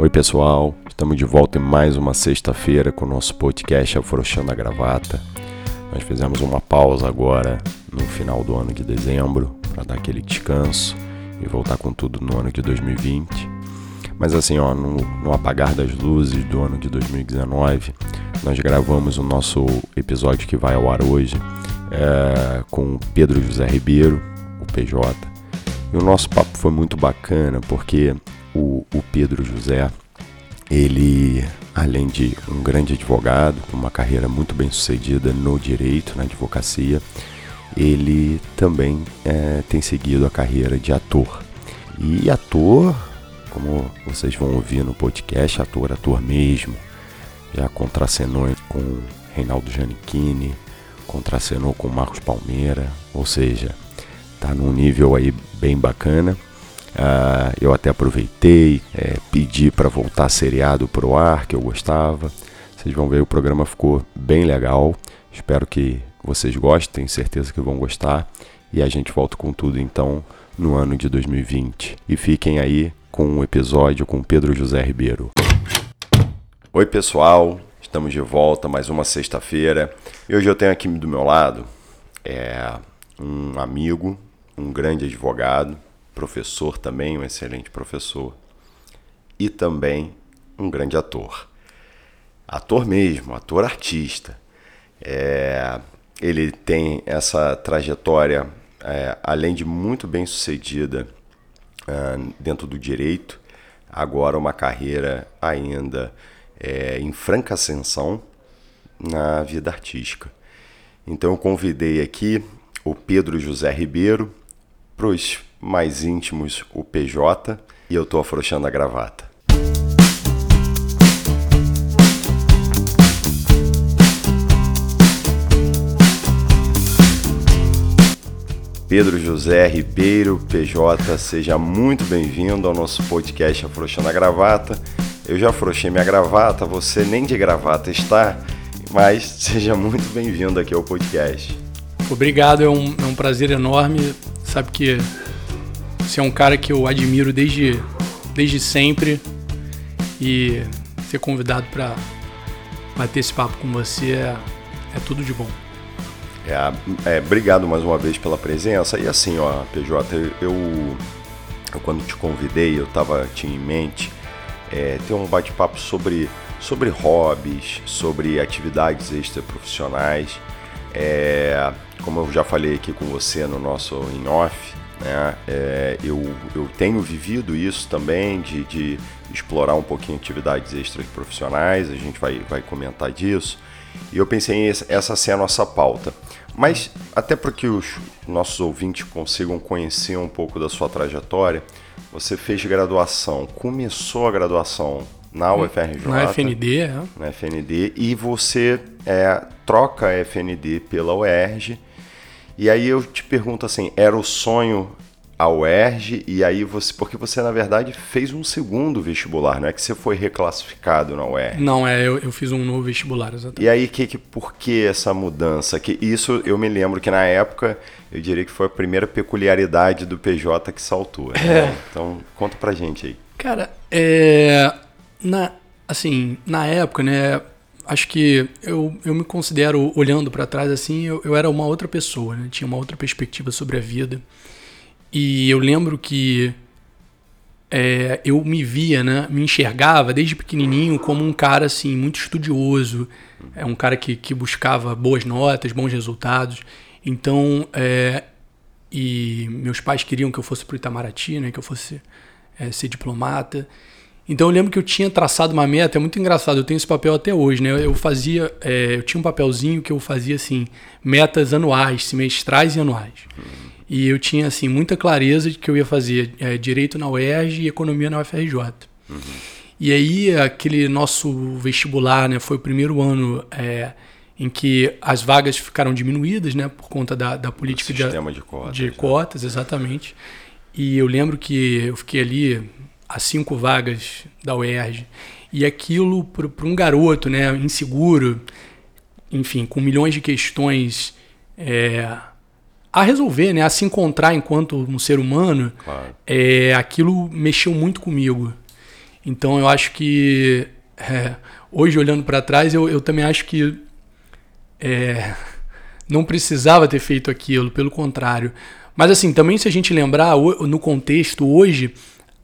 Oi, pessoal. Estamos de volta em mais uma sexta-feira com o nosso podcast Afrouxando a Gravata. Nós fizemos uma pausa agora no final do ano de dezembro para dar aquele descanso e voltar com tudo no ano de 2020. Mas assim, ó, no, no apagar das luzes do ano de 2019, nós gravamos o nosso episódio que vai ao ar hoje é, com Pedro José Ribeiro, o PJ. E o nosso papo foi muito bacana porque o, o Pedro José, ele, além de um grande advogado, com uma carreira muito bem sucedida no direito, na advocacia, ele também é, tem seguido a carreira de ator. E ator, como vocês vão ouvir no podcast, ator, ator mesmo, já contracenou com Reinaldo Giannichini, contracenou com Marcos Palmeira, ou seja, tá num nível aí bem bacana. Uh, eu até aproveitei, é, pedi para voltar seriado pro ar, que eu gostava. Vocês vão ver, o programa ficou bem legal. Espero que vocês gostem, certeza que vão gostar. E a gente volta com tudo então no ano de 2020. E fiquem aí com um episódio com Pedro José Ribeiro. Oi, pessoal, estamos de volta mais uma sexta-feira. E hoje eu tenho aqui do meu lado é, um amigo, um grande advogado, professor também, um excelente professor, e também um grande ator. Ator mesmo, ator artista. É, ele tem essa trajetória, é, além de muito bem sucedida é, dentro do direito, agora uma carreira ainda é, em franca ascensão na vida artística. Então eu convidei aqui o Pedro José Ribeiro para os mais íntimos o PJ e eu tô afrouxando a gravata. Pedro José Ribeiro, PJ, seja muito bem-vindo ao nosso podcast Afrouxando a Gravata. Eu já afrouxei minha gravata, você nem de gravata está, mas seja muito bem-vindo aqui ao podcast. Obrigado, é um, é um prazer enorme. Sabe que você é um cara que eu admiro desde, desde sempre e ser convidado para bater esse papo com você é, é tudo de bom. É, é, obrigado mais uma vez pela presença. E assim, ó, PJ, eu, eu quando te convidei, eu tava tinha em mente é, ter um bate-papo sobre, sobre hobbies, sobre atividades extraprofissionais. É, como eu já falei aqui com você no nosso in off, né? É, eu, eu tenho vivido isso também, de, de explorar um pouquinho atividades extras profissionais, a gente vai, vai comentar disso. E eu pensei em essa ser a nossa pauta. Mas, até para que os nossos ouvintes consigam conhecer um pouco da sua trajetória, você fez graduação, começou a graduação na UFRJ. Na FND, é. Na FND, e você é, troca a FND pela UERJ e aí eu te pergunto assim, era o sonho a UERJ e aí você, porque você na verdade fez um segundo vestibular, não é que você foi reclassificado na UERJ? Não, é, eu, eu fiz um novo vestibular, exatamente. E aí que, que por que essa mudança? Que isso eu me lembro que na época eu diria que foi a primeira peculiaridade do PJ que saltou. Né? É. Então conta pra gente aí. Cara, é, na assim na época, né? Acho que eu, eu me considero, olhando para trás assim, eu, eu era uma outra pessoa, né? tinha uma outra perspectiva sobre a vida. E eu lembro que é, eu me via, né? me enxergava desde pequenininho como um cara assim, muito estudioso, é um cara que, que buscava boas notas, bons resultados. Então, é, e meus pais queriam que eu fosse para o Itamaraty, né? que eu fosse é, ser diplomata. Então eu lembro que eu tinha traçado uma meta, é muito engraçado, eu tenho esse papel até hoje, né? Eu fazia, é, eu tinha um papelzinho que eu fazia assim, metas anuais, semestrais e anuais. E eu tinha assim muita clareza de que eu ia fazer é, direito na UERJ e economia na UFRJ. Uhum. E aí aquele nosso vestibular, né, foi o primeiro ano é, em que as vagas ficaram diminuídas, né, por conta da, da política de, de cotas. De né? cotas, exatamente. E eu lembro que eu fiquei ali a cinco vagas da UERJ. E aquilo para um garoto né, inseguro, enfim, com milhões de questões é, a resolver, né, a se encontrar enquanto um ser humano, claro. é, aquilo mexeu muito comigo. Então eu acho que é, hoje olhando para trás eu, eu também acho que é, não precisava ter feito aquilo, pelo contrário. Mas assim, também se a gente lembrar no contexto hoje,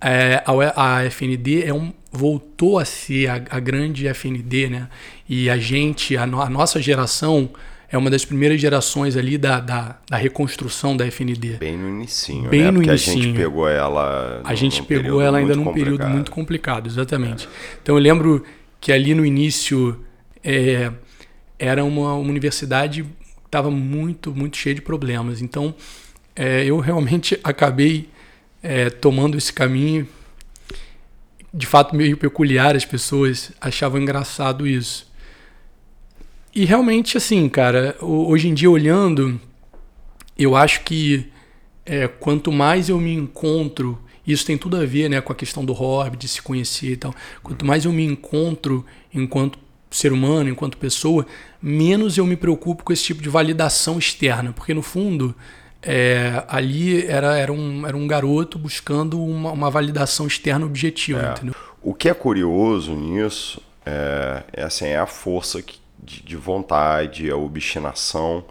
é, a, a, FND é um, voltou a ser a, a, grande FND, né? E a gente, a, no, a, nossa geração é uma das primeiras gerações ali da, da, da reconstrução da FND. Bem no início, Bem né? no Porque inicinho. a gente pegou ela. A gente pegou ela ainda num complicado. período muito complicado, exatamente. É. Então eu lembro que ali no início é, era uma, uma universidade que estava muito, muito cheia de problemas. Então é, eu realmente acabei é, tomando esse caminho de fato meio peculiar, as pessoas achavam engraçado isso. E realmente, assim, cara, hoje em dia olhando, eu acho que é, quanto mais eu me encontro, isso tem tudo a ver né, com a questão do hobby, de se conhecer e tal. Quanto mais eu me encontro enquanto ser humano, enquanto pessoa, menos eu me preocupo com esse tipo de validação externa. Porque no fundo, é, ali era, era, um, era um garoto buscando uma, uma validação externa objetiva. É. Entendeu? O que é curioso nisso é, é, assim, é a força de, de vontade, a obstinação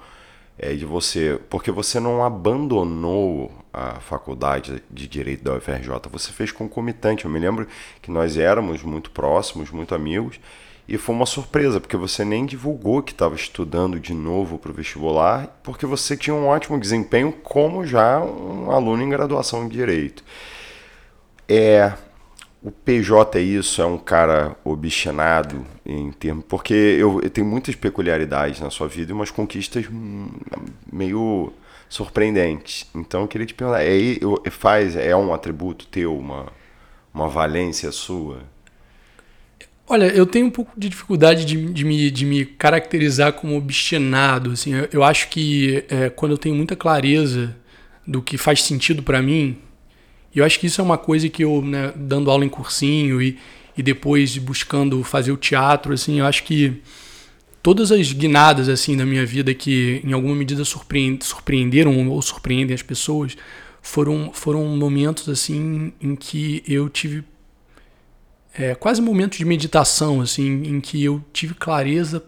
é, de você. Porque você não abandonou a faculdade de Direito da UFRJ, você fez concomitante. Eu me lembro que nós éramos muito próximos, muito amigos, e foi uma surpresa, porque você nem divulgou que estava estudando de novo para o vestibular, porque você tinha um ótimo desempenho como já um aluno em graduação em Direito. É, o PJ é isso, é um cara obstinado em termos. Porque eu, eu tenho muitas peculiaridades na sua vida e umas conquistas meio surpreendentes. Então eu queria te perguntar, é, faz, é um atributo teu, uma, uma valência sua? Olha, eu tenho um pouco de dificuldade de, de, me, de me caracterizar como obstinado. Assim, eu, eu acho que é, quando eu tenho muita clareza do que faz sentido para mim, eu acho que isso é uma coisa que eu, né, dando aula em cursinho e, e depois buscando fazer o teatro, assim, eu acho que todas as guinadas assim da minha vida que em alguma medida surpreend, surpreenderam ou surpreendem as pessoas foram foram momentos assim em que eu tive é, quase momentos de meditação assim em que eu tive clareza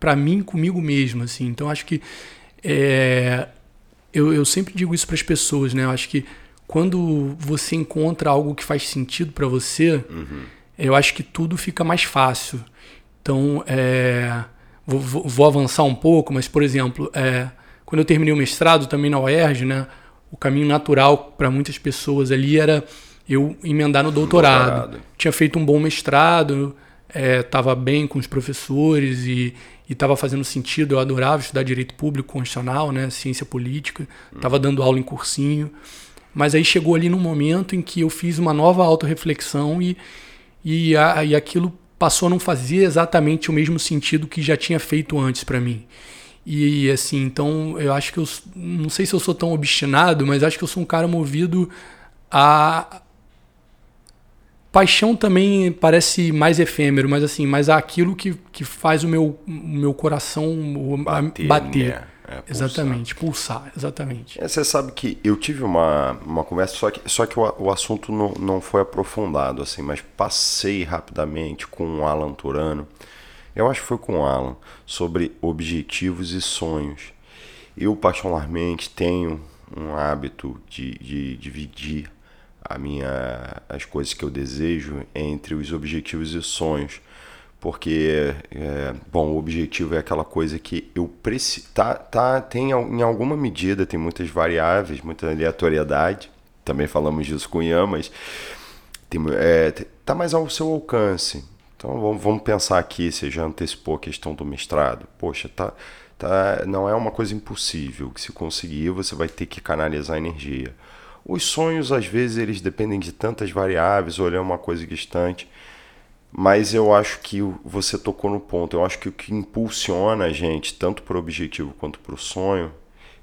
para mim comigo mesmo assim então acho que é, eu, eu sempre digo isso para as pessoas né eu acho que quando você encontra algo que faz sentido para você, uhum. eu acho que tudo fica mais fácil. Então, é, vou, vou, avançar um pouco, mas, por exemplo, é, quando eu terminei o mestrado também na UERJ, né, o caminho natural para muitas pessoas ali era eu emendar no doutorado. doutorado. Tinha feito um bom mestrado, estava é, bem com os professores e estava fazendo sentido. Eu adorava estudar direito público constitucional, né, ciência política, estava uhum. dando aula em cursinho. Mas aí chegou ali num momento em que eu fiz uma nova autorreflexão e, e, a, e aquilo passou a não fazer exatamente o mesmo sentido que já tinha feito antes para mim. E assim, então eu acho que eu não sei se eu sou tão obstinado, mas acho que eu sou um cara movido a paixão também parece mais efêmero, mas assim, mas aquilo que, que faz o meu, o meu coração bater. bater. Né? É, exatamente, pulsar, exatamente. É, você sabe que eu tive uma, uma conversa, só que, só que o, o assunto não, não foi aprofundado, assim, mas passei rapidamente com o Alan Turano, eu acho que foi com o Alan, sobre objetivos e sonhos. Eu, particularmente, tenho um hábito de, de dividir a minha, as coisas que eu desejo entre os objetivos e sonhos. Porque é, bom o objetivo é aquela coisa que eu preciso tá, tá tem em alguma medida tem muitas variáveis muita aleatoriedade. Também falamos disso com Ian mas tem, é, tá mais ao seu alcance. Então vamos, vamos pensar aqui você já antecipou a questão do mestrado. Poxa tá tá não é uma coisa impossível que se conseguir você vai ter que canalizar energia os sonhos às vezes eles dependem de tantas variáveis olhar uma coisa distante mas eu acho que você tocou no ponto. Eu acho que o que impulsiona a gente, tanto para o objetivo quanto para o sonho,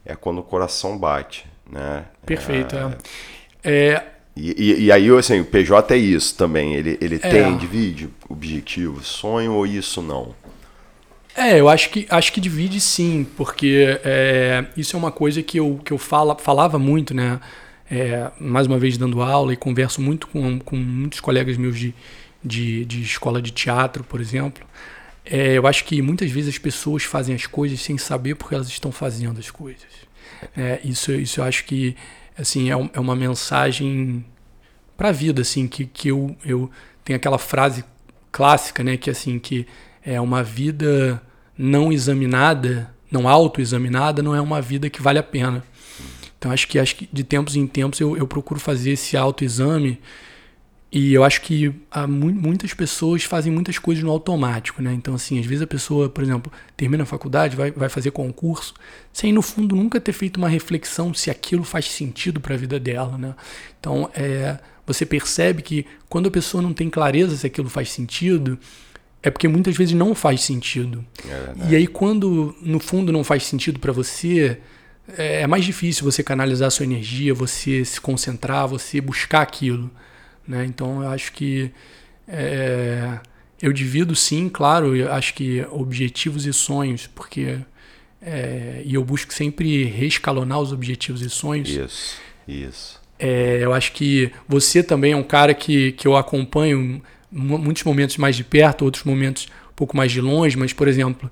é quando o coração bate. Né? Perfeito. É... é... E, e, e, aí, assim, o PJ é isso também. Ele, ele é. tem, divide objetivo, sonho ou isso não? É, eu acho que, acho que divide sim, porque é, isso é uma coisa que eu, que eu fala, falava muito, né? É, mais uma vez dando aula e converso muito com, com muitos colegas meus de, de, de escola de teatro, por exemplo, é, eu acho que muitas vezes as pessoas fazem as coisas sem saber porque elas estão fazendo as coisas. É, isso, isso eu acho que assim é, é uma mensagem para a vida, assim, que, que eu, eu tenho aquela frase clássica, né, que assim que é uma vida não examinada, não autoexaminada, não é uma vida que vale a pena. Então acho que acho que de tempos em tempos eu, eu procuro fazer esse autoexame e eu acho que mu muitas pessoas fazem muitas coisas no automático, né? Então, assim, às vezes a pessoa, por exemplo, termina a faculdade, vai, vai fazer concurso, sem no fundo nunca ter feito uma reflexão se aquilo faz sentido para a vida dela, né? Então, é, você percebe que quando a pessoa não tem clareza se aquilo faz sentido, é porque muitas vezes não faz sentido. É e aí, quando no fundo não faz sentido para você, é, é mais difícil você canalizar sua energia, você se concentrar, você buscar aquilo. Né? Então, eu acho que é, eu divido sim, claro, eu acho que objetivos e sonhos, porque é, e eu busco sempre reescalonar os objetivos e sonhos. Isso, isso. É, eu acho que você também é um cara que, que eu acompanho muitos momentos mais de perto, outros momentos um pouco mais de longe, mas, por exemplo,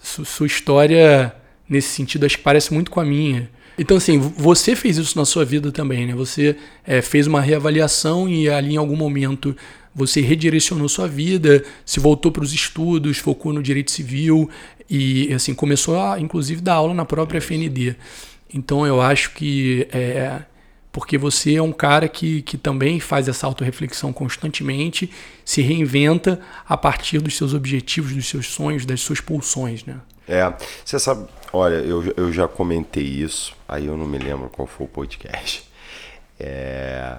su sua história nesse sentido acho que parece muito com a minha. Então, assim, você fez isso na sua vida também, né? Você é, fez uma reavaliação e ali em algum momento você redirecionou sua vida, se voltou para os estudos, focou no direito civil e, assim, começou a, inclusive, dar aula na própria FND. Então, eu acho que é, porque você é um cara que, que também faz essa autorreflexão constantemente, se reinventa a partir dos seus objetivos, dos seus sonhos, das suas pulsões, né? É, você sabe, olha, eu, eu já comentei isso, aí eu não me lembro qual foi o podcast. É,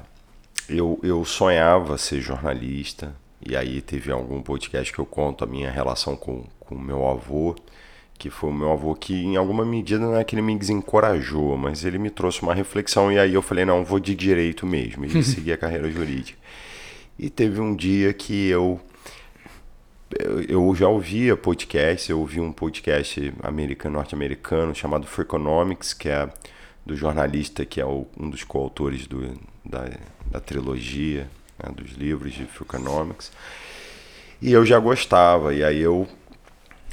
eu, eu sonhava ser jornalista, e aí teve algum podcast que eu conto a minha relação com o meu avô, que foi o meu avô que em alguma medida não é que ele me desencorajou, mas ele me trouxe uma reflexão e aí eu falei, não, vou de direito mesmo, e segui a carreira jurídica. E teve um dia que eu eu já ouvia podcast, eu ouvi um podcast americano, norte-americano chamado Freakonomics, que é do jornalista que é o, um dos coautores do, da, da trilogia né, dos livros de Freakonomics. E eu já gostava, e aí eu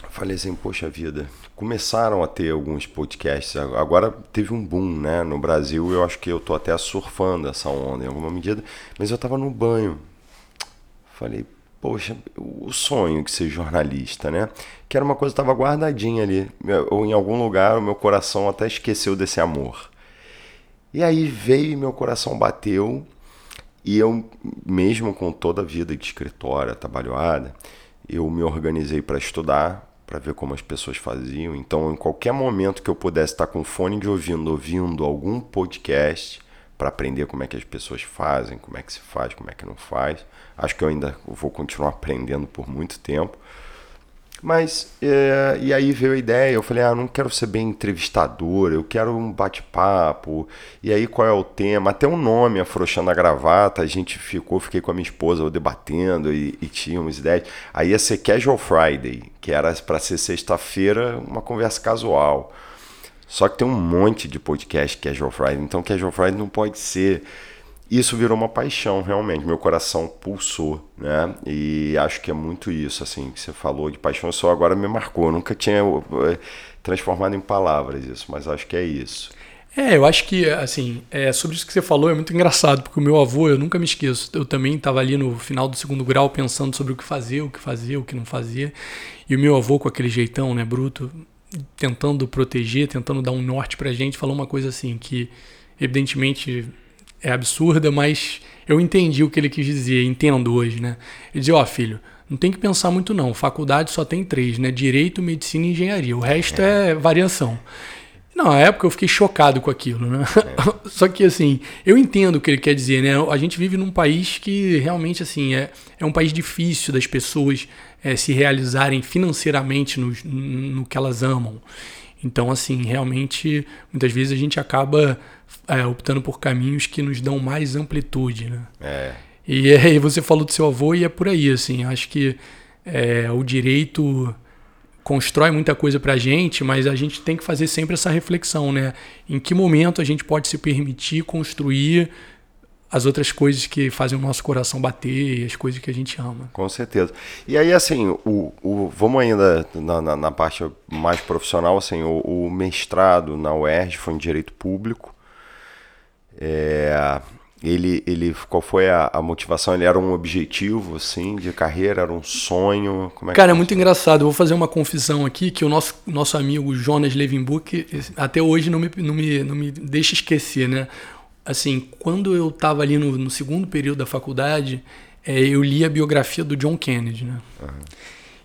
falei assim, poxa vida, começaram a ter alguns podcasts, agora teve um boom, né? No Brasil eu acho que eu tô até surfando essa onda em alguma medida, mas eu tava no banho. Falei, poxa, o sonho de ser jornalista, né? Que era uma coisa que estava guardadinha ali, ou em algum lugar o meu coração até esqueceu desse amor. E aí veio e meu coração bateu, e eu, mesmo com toda a vida de escritório, trabalhada, eu me organizei para estudar, para ver como as pessoas faziam. Então, em qualquer momento que eu pudesse estar com fone de ouvindo, ouvindo algum podcast para aprender como é que as pessoas fazem, como é que se faz, como é que não faz. Acho que eu ainda vou continuar aprendendo por muito tempo. Mas, é, e aí veio a ideia, eu falei, ah, não quero ser bem entrevistador, eu quero um bate-papo. E aí qual é o tema? Até o nome, Afrouxando a Gravata, a gente ficou, fiquei com a minha esposa debatendo e, e tínhamos ideias. Aí ia ser Casual Friday, que era para ser sexta-feira, uma conversa casual. Só que tem um monte de podcast Casual Friday, então Casual Friday não pode ser isso virou uma paixão realmente, meu coração pulsou, né? E acho que é muito isso, assim, que você falou de paixão, só agora me marcou. Eu nunca tinha eh, transformado em palavras isso, mas acho que é isso. É, eu acho que, assim, é, sobre isso que você falou é muito engraçado, porque o meu avô, eu nunca me esqueço, eu também estava ali no final do segundo grau pensando sobre o que fazer, o que fazer, o que não fazia, e o meu avô com aquele jeitão, né, bruto, tentando proteger, tentando dar um norte pra gente, falou uma coisa assim, que evidentemente é absurda, mas eu entendi o que ele quis dizer, entendo hoje, né? Ele dizia, ó, oh, filho, não tem que pensar muito não, faculdade só tem três, né? Direito, medicina e engenharia, o resto é, é variação. Não, na época eu fiquei chocado com aquilo, né? É. Só que assim, eu entendo o que ele quer dizer, né? A gente vive num país que realmente assim é, é um país difícil das pessoas é, se realizarem financeiramente no, no que elas amam. Então, assim, realmente, muitas vezes a gente acaba é, optando por caminhos que nos dão mais amplitude, né? É. E aí você falou do seu avô e é por aí, assim, acho que é, o direito constrói muita coisa pra gente, mas a gente tem que fazer sempre essa reflexão, né? Em que momento a gente pode se permitir construir as outras coisas que fazem o nosso coração bater, as coisas que a gente ama. Com certeza. E aí, assim, o, o vamos ainda na, na, na parte mais profissional, assim, o, o, mestrado na UERJ foi em Direito Público. É, ele, ele, qual foi a, a, motivação? Ele era um objetivo, assim, de carreira? Era um sonho? É Cara, é muito engraçado. Eu vou fazer uma confissão aqui, que o nosso, nosso amigo Jonas Levinbuck, até hoje não me, não, me, não me deixa esquecer, né? Assim, quando eu estava ali no, no, segundo período da faculdade, é, eu li a biografia do John Kennedy, né? Uhum.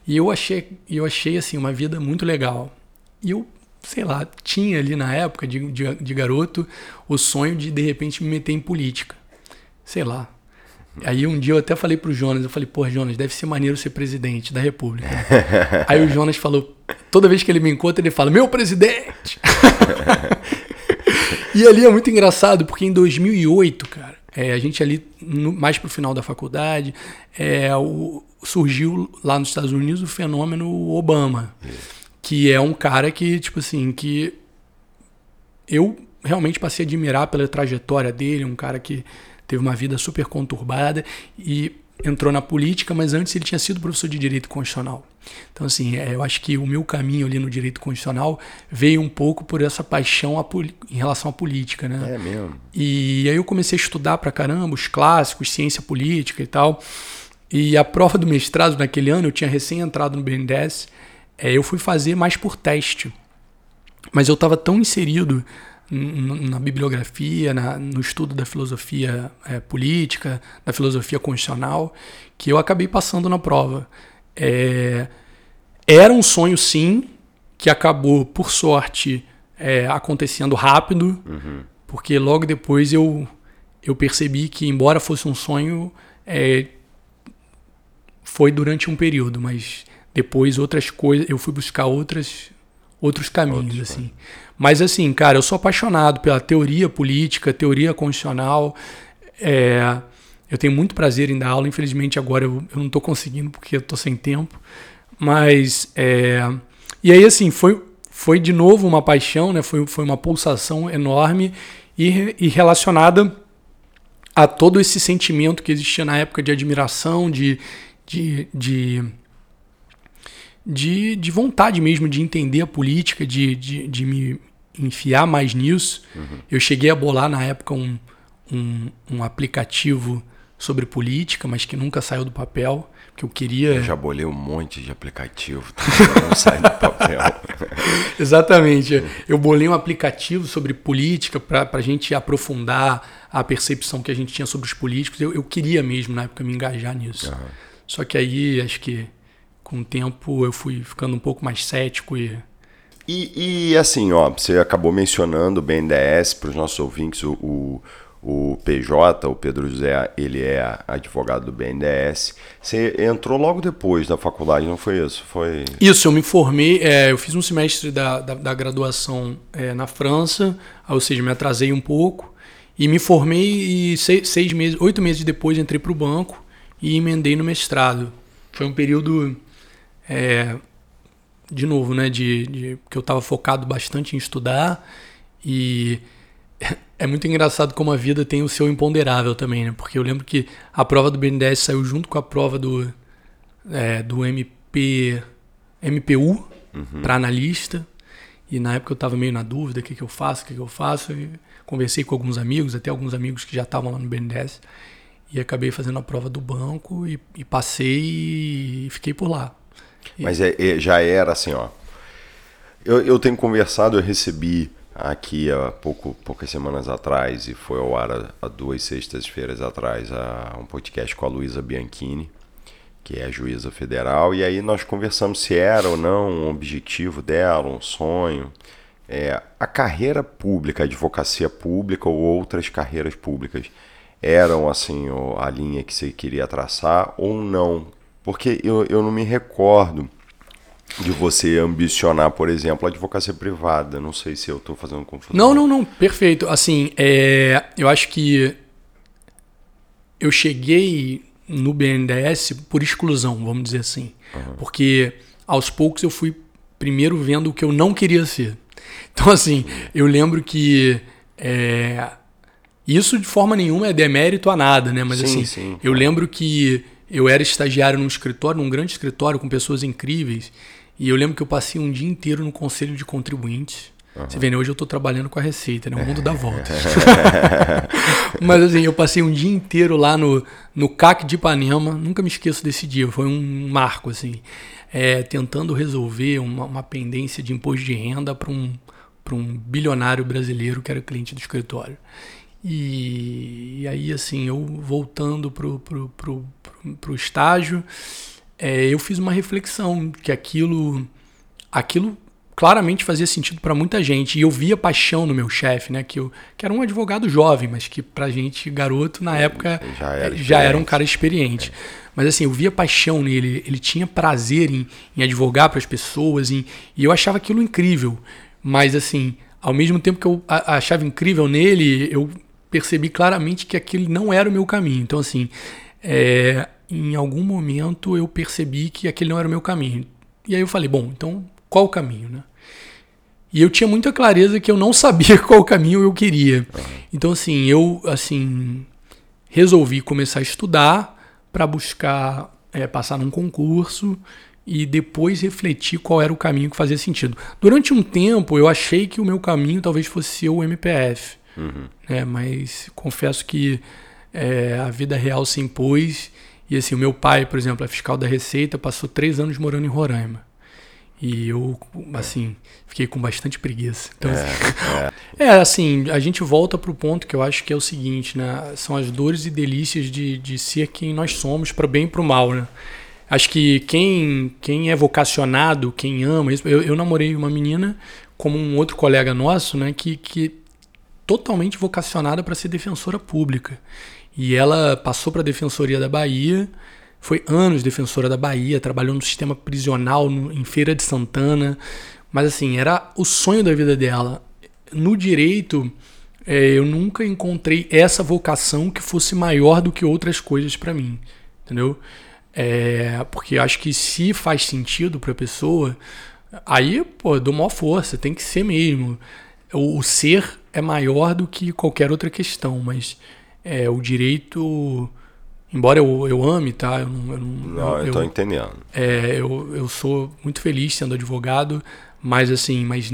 E eu achei, eu achei assim uma vida muito legal. E eu, sei lá, tinha ali na época de, de, de garoto o sonho de de repente me meter em política. Sei lá. Aí um dia eu até falei pro Jonas, eu falei, pô, Jonas, deve ser maneiro ser presidente da República. Aí o Jonas falou, toda vez que ele me encontra, ele fala, meu presidente! E ali é muito engraçado, porque em 2008, cara, é, a gente ali, no, mais pro final da faculdade, é, o, surgiu lá nos Estados Unidos o fenômeno Obama. Que é um cara que, tipo assim, que eu realmente passei a admirar pela trajetória dele, um cara que teve uma vida super conturbada e entrou na política, mas antes ele tinha sido professor de direito constitucional. Então, assim, é, eu acho que o meu caminho ali no direito constitucional veio um pouco por essa paixão em relação à política, né? É mesmo. E aí eu comecei a estudar pra caramba os clássicos, ciência política e tal. E a prova do mestrado naquele ano, eu tinha recém entrado no BNDES, é, eu fui fazer mais por teste. Mas eu estava tão inserido na bibliografia, na, no estudo da filosofia é, política, da filosofia constitucional, que eu acabei passando na prova. É, era um sonho, sim, que acabou, por sorte, é, acontecendo rápido, uhum. porque logo depois eu, eu percebi que, embora fosse um sonho, é, foi durante um período, mas depois outras coisas, eu fui buscar outras, outros caminhos, Outros, assim. Mas assim, cara, eu sou apaixonado pela teoria política, teoria constitucional. É, eu tenho muito prazer em dar aula. Infelizmente agora eu, eu não estou conseguindo porque eu estou sem tempo. Mas é, e aí assim foi foi de novo uma paixão, né? Foi, foi uma pulsação enorme e, e relacionada a todo esse sentimento que existia na época de admiração, de, de, de de, de vontade mesmo de entender a política, de, de, de me enfiar mais nisso. Uhum. Eu cheguei a bolar na época um, um, um, aplicativo sobre política, mas que nunca saiu do papel, que eu queria... Eu já bolei um monte de aplicativo, não sai do papel. Exatamente. Eu bolei um aplicativo sobre política para a gente aprofundar a percepção que a gente tinha sobre os políticos. Eu, eu queria mesmo, na época, me engajar nisso. Uhum. Só que aí, acho que com o tempo eu fui ficando um pouco mais cético e. E, e assim, ó, você acabou mencionando o BNDES para os nossos ouvintes, o, o, o, PJ, o Pedro José, ele é advogado do BNDES. Você entrou logo depois da faculdade, não foi isso? Foi... Isso, eu me formei, é, eu fiz um semestre da, da, da graduação é, na França, ou seja, me atrasei um pouco, e me formei e seis, seis meses, oito meses depois entrei para o banco e emendei no mestrado. Foi um período é, de novo, né, de, de que eu estava focado bastante em estudar e é muito engraçado como a vida tem o seu imponderável também, né? Porque eu lembro que a prova do BNDES saiu junto com a prova do, é, do MP, MPU uhum. para analista. E na época eu estava meio na dúvida, o que, que eu faço, o que, que eu faço. E conversei com alguns amigos, até alguns amigos que já estavam lá no BNDES. E acabei fazendo a prova do banco e, e passei e fiquei por lá. Mas é, é, já era assim, ó. Eu, eu tenho conversado, eu recebi aqui há pouco, poucas semanas atrás, e foi ao ar há duas sextas-feiras atrás, a, um podcast com a Luísa Bianchini, que é juíza federal, e aí nós conversamos se era ou não um objetivo dela, um sonho. É, a carreira pública, a advocacia pública ou outras carreiras públicas eram assim a linha que você queria traçar ou não? Porque eu, eu não me recordo de você ambicionar, por exemplo, a advocacia privada. Não sei se eu estou fazendo confusão. Não, não, não. Perfeito. Assim, é, eu acho que eu cheguei no BNDES por exclusão, vamos dizer assim. Uhum. Porque aos poucos eu fui primeiro vendo o que eu não queria ser. Então, assim, eu lembro que. É, isso de forma nenhuma é demérito a nada, né? Mas Sim, assim, sim. eu lembro que eu era estagiário num escritório, num grande escritório com pessoas incríveis. E eu lembro que eu passei um dia inteiro no conselho de contribuintes. Você vê, né? Hoje eu estou trabalhando com a Receita, né? O mundo dá volta. Mas assim, eu passei um dia inteiro lá no, no CAC de Ipanema. Nunca me esqueço desse dia. Foi um marco, assim. É, tentando resolver uma, uma pendência de imposto de renda para um, para um bilionário brasileiro que era cliente do escritório. E, e aí, assim, eu voltando pro, pro, pro, pro, pro estágio, é, eu fiz uma reflexão que aquilo, aquilo claramente fazia sentido para muita gente. E eu via paixão no meu chefe, né? Que, eu, que era um advogado jovem, mas que pra gente, garoto, na época, já era, já era um cara experiente. Mas assim, eu via paixão nele, ele tinha prazer em, em advogar para as pessoas, em, e eu achava aquilo incrível. Mas assim, ao mesmo tempo que eu achava incrível nele, eu percebi claramente que aquilo não era o meu caminho. Então assim, é, em algum momento eu percebi que aquele não era o meu caminho. E aí eu falei, bom, então qual o caminho, né? E eu tinha muita clareza que eu não sabia qual caminho eu queria. Então assim, eu assim resolvi começar a estudar para buscar é, passar num concurso e depois refletir qual era o caminho que fazia sentido. Durante um tempo eu achei que o meu caminho talvez fosse o MPF, né? mas confesso que é, a vida real se impôs e assim o meu pai, por exemplo, é fiscal da Receita, passou três anos morando em Roraima. E eu, assim, fiquei com bastante preguiça. Então, assim, é, assim, a gente volta pro ponto que eu acho que é o seguinte, né? São as dores e delícias de, de ser quem nós somos, para bem e pro mal, né? Acho que quem, quem é vocacionado, quem ama. Eu, eu namorei uma menina, como um outro colega nosso, né? Que, que totalmente vocacionada para ser defensora pública. E ela passou para a Defensoria da Bahia, foi anos defensora da Bahia, trabalhou no sistema prisional no- em Feira de Santana. Mas assim, era o sonho da vida dela. No direito, é, eu nunca encontrei essa vocação que fosse maior do que outras coisas para mim, entendeu? É, porque acho que se faz sentido para a pessoa, aí, pô, dou maior força, tem que ser mesmo. O, o ser é maior do que qualquer outra questão, mas é, o direito, embora eu, eu ame, tá? Eu não, eu não- Não, eu eu- tô entendendo. é, eu, eu sou muito feliz sendo advogado, mas assim, mas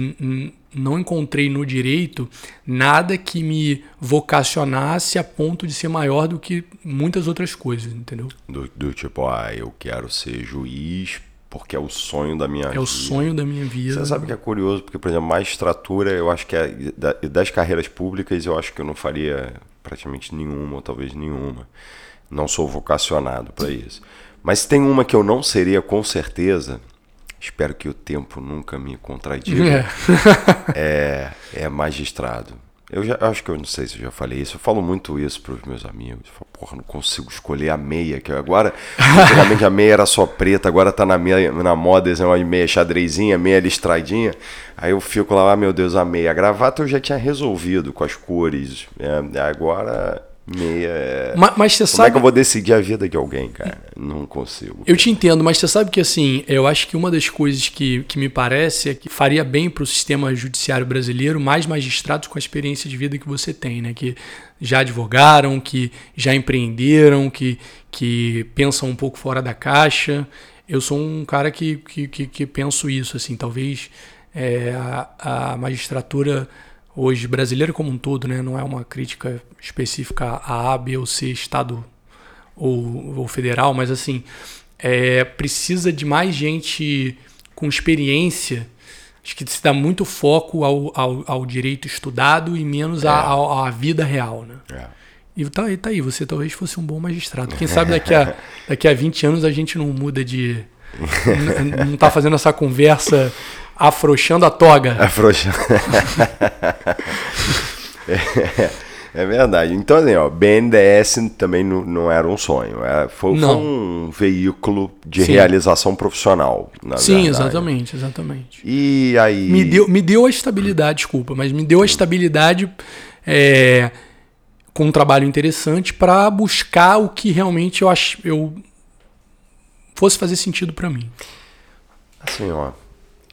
não encontrei no direito nada que me vocacionasse a ponto de ser maior do que muitas outras coisas, entendeu? Do, do tipo, ah, eu quero ser juiz porque é o sonho da minha vida. É o sonho da minha vida. Você sabe que é curioso, porque, por exemplo, magistratura, eu acho que é, da- das carreiras públicas, eu acho que eu não faria praticamente nenhuma, ou talvez nenhuma. Não sou vocacionado para isso. Mas tem uma que eu não seria com certeza. Espero que o tempo nunca me contradiga. É. É, é magistrado. Eu já acho que eu não sei se eu já falei isso. Eu falo muito isso para os meus amigos. Eu falo, porra, não consigo escolher a meia. Que agora, antigamente a meia era só preta, agora tá na, meia, na moda negócio de meia xadrezinha, meia listradinha. Aí eu fico lá, ah, meu Deus, a meia. A gravata eu já tinha resolvido com as cores. É, agora, meia é. Ma- Mas, você Como sabe. é que eu vou decidir a vida de alguém, cara? Não consigo. Eu te entendo, mas você sabe que assim, eu acho que uma das coisas que, que me parece é que faria bem para o sistema judiciário brasileiro mais magistrados com a experiência de vida que você tem, né? Que já advogaram, que já empreenderam, que, que pensam um pouco fora da caixa. Eu sou um cara que, que, que, que penso isso, assim, talvez é, a, a magistratura hoje brasileira como um todo, né? Não é uma crítica específica a A, B ou C estado ou, ou federal, mas assim, é, precisa de mais gente com experiência. Acho que se dá muito foco ao, ao, ao direito estudado e menos à, à, à vida real, né? É. E tá, aí, tá aí, você talvez fosse um bom magistrado. Quem sabe daqui a, daqui a 20 anos a gente não muda de. não tá fazendo essa conversa afrouxando a toga. Afrouxa. é, é verdade. Então, assim, ó, BNDES também não, não era um sonho. Era, foi, foi Não. um veículo de Sim. realização profissional. Na Sim, verdade. exatamente, exatamente. E aí. Me deu, me deu a estabilidade, desculpa, mas me deu a estabilidade é, com um trabalho interessante para buscar o que realmente eu acho eu fosse fazer sentido para mim. Assim, ó.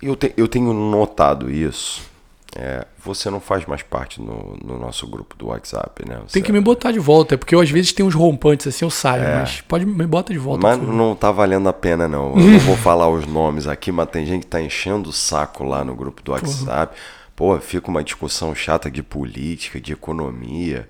Eu, te, eu tenho notado isso. É, você não faz mais parte no, no, nosso grupo do WhatsApp, né? Você Tem que me botar de volta, porque eu às vezes tenho uns rompantes assim, eu saio, é. mas pode me bota de volta. Mas não tá valendo a pena, não. Eu não vou falar os nomes aqui, mas tem gente que tá enchendo o saco lá no grupo do WhatsApp. Pô, fica uma discussão chata de política, de economia.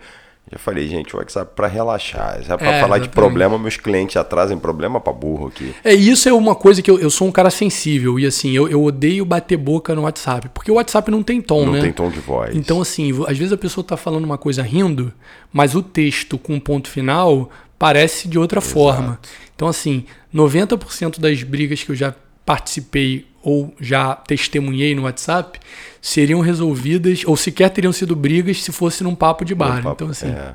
Já falei, gente, o WhatsApp para relaxar. É para é, falar de problema, meus clientes atrasem problema para burro aqui. É, isso é uma coisa que eu, eu sou um cara sensível. E assim, eu, eu odeio bater boca no WhatsApp. Porque o WhatsApp não tem tom, não né? Não tem tom de voz. Então, assim, às vezes a pessoa tá falando uma coisa rindo, mas o texto com ponto final parece de outra Exato. forma. Então, assim, 90% das brigas que eu já participei ou já testemunhei no WhatsApp seriam resolvidas ou sequer teriam sido brigas se fosse num papo de bar. Papo, então assim. É.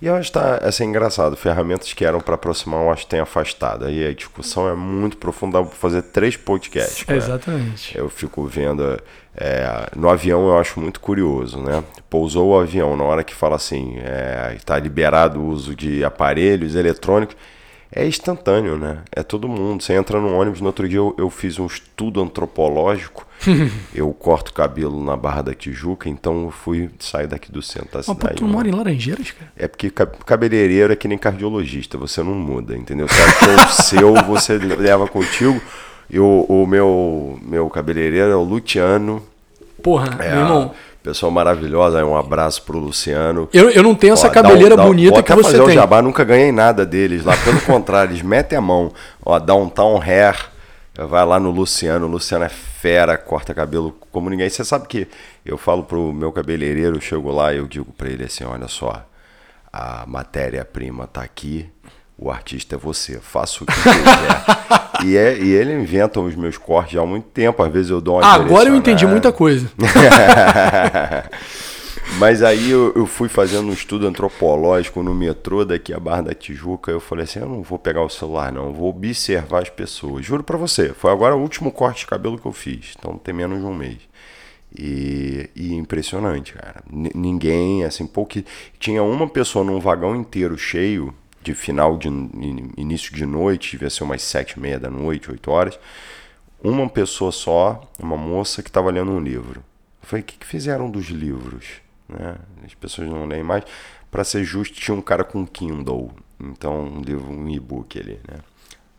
E eu acho que tá, assim, engraçado, ferramentas que eram para aproximar, eu acho que tem afastado. Aí a discussão é muito profunda, vou fazer três podcasts. É, exatamente. Eu fico vendo. É, no avião eu acho muito curioso, né? Pousou o avião, na hora que fala assim, está é, liberado o uso de aparelhos eletrônicos é instantâneo, né? É todo mundo. Você entra no ônibus, no outro dia eu, eu fiz um estudo antropológico. eu corto cabelo na Barra da Tijuca, então eu fui sair daqui do centro da cidade. Mas tu mora em Laranjeiras, cara? É porque cabeleireiro é que nem cardiologista, você não muda, entendeu? Você acha que é o seu, você leva contigo. E o, o meu, meu cabeleireiro é o Luciano. Porra, é, meu irmão. Pessoa maravilhosa, um abraço pro Luciano. Eu, eu não tenho essa cabeleira dá, bonita que você fazer tem. o jabá, nunca ganhei nada deles lá. Pelo contrário, eles metem a mão. Ó, Downtown Hair, vai lá no Luciano. O Luciano é fera, corta cabelo como ninguém. Você sabe que eu falo pro meu cabeleireiro, eu chego lá e eu digo para ele assim, olha só, a matéria-prima tá aqui, o artista é você, faça o que quiser. E, é, e ele inventa os meus cortes há muito tempo, às vezes eu dou uma Agora eu entendi muita coisa. Mas aí eu, eu, fui fazendo um estudo antropológico no metrô daqui a Barra da Tijuca. Eu falei assim: eu não vou pegar o celular, não, vou observar as pessoas. Juro para você, foi agora o último corte de cabelo que eu fiz, então tem menos de um mês. E, e impressionante, cara. N ninguém, assim, pouco. Tinha uma pessoa num vagão inteiro cheio de final de início de noite, devia ser umas sete e meia da noite, oito horas, uma pessoa só, uma moça que estava lendo um livro. Eu falei, o que, que fizeram dos livros? Né? As pessoas não leem mais. Para ser justo, tinha um cara com Kindle, então um livro, um e-book ali, né?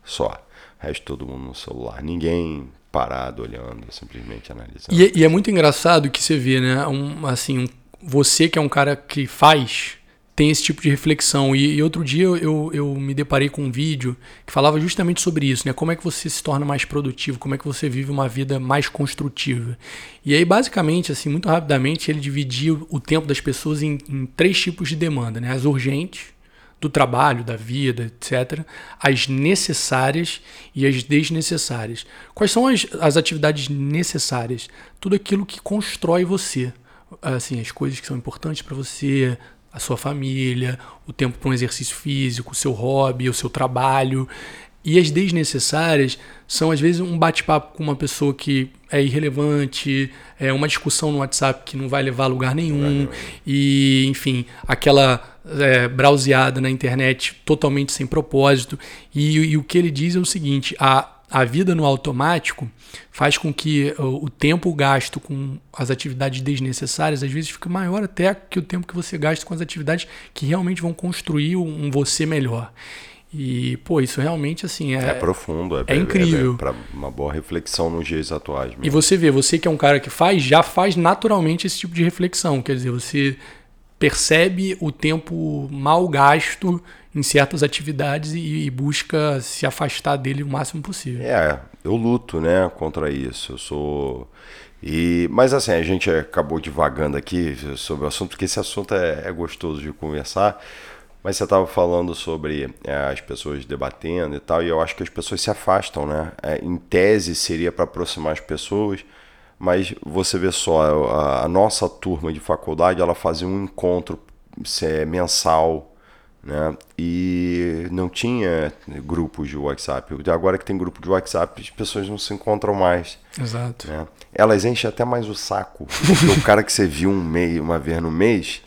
Só. O resto todo mundo no celular. Ninguém parado olhando, simplesmente analisando. E, é, e é muito engraçado que você vê, né? Um, assim, um, você que é um cara que faz tem esse tipo de reflexão. E, e outro dia eu, eu, me deparei com um vídeo que falava justamente sobre isso, né? Como é que você se torna mais produtivo, como é que você vive uma vida mais construtiva. E aí, basicamente, assim, muito rapidamente, ele dividia o tempo das pessoas em, em três tipos de demanda, né? As urgentes, do trabalho, da vida, etc., as necessárias e as desnecessárias. Quais são as, as atividades necessárias? Tudo aquilo que constrói você. Assim, as coisas que são importantes para você, a sua família, o tempo para um exercício físico, o seu hobby, o seu trabalho. E as desnecessárias são, às vezes, um bate-papo com uma pessoa que é irrelevante, é uma discussão no WhatsApp que não vai levar a lugar nenhum, e, enfim, aquela é, browseada na internet totalmente sem propósito. E, e o que ele diz é o seguinte: a, a vida no automático faz com que o tempo gasto com as atividades desnecessárias às vezes fique maior até que o tempo que você gasta com as atividades que realmente vão construir um você melhor. E, pô, isso realmente, assim, é... É profundo, é, é incrível. É, é para uma boa reflexão nos dias atuais. Mesmo. E você vê, você que é um cara que faz, já faz naturalmente esse tipo de reflexão. Quer dizer, você percebe o tempo mal gasto em certas atividades e, e, busca se afastar dele o máximo possível. É, eu luto, né, contra isso. Eu sou e mas assim a gente acabou divagando aqui sobre o assunto porque esse assunto é, é gostoso de conversar. Mas você estava falando sobre é, as pessoas debatendo e tal, e eu acho que as pessoas se afastam, né? É, em tese seria para aproximar as pessoas, mas você vê só, a, a, nossa turma de faculdade, ela fazia um encontro é, mensal né? E não tinha grupos de WhatsApp. Agora que tem grupo de WhatsApp, as pessoas não se encontram mais. Exato. Né? Elas enchem até mais o saco. Porque o cara que você viu um mês, uma vez no mês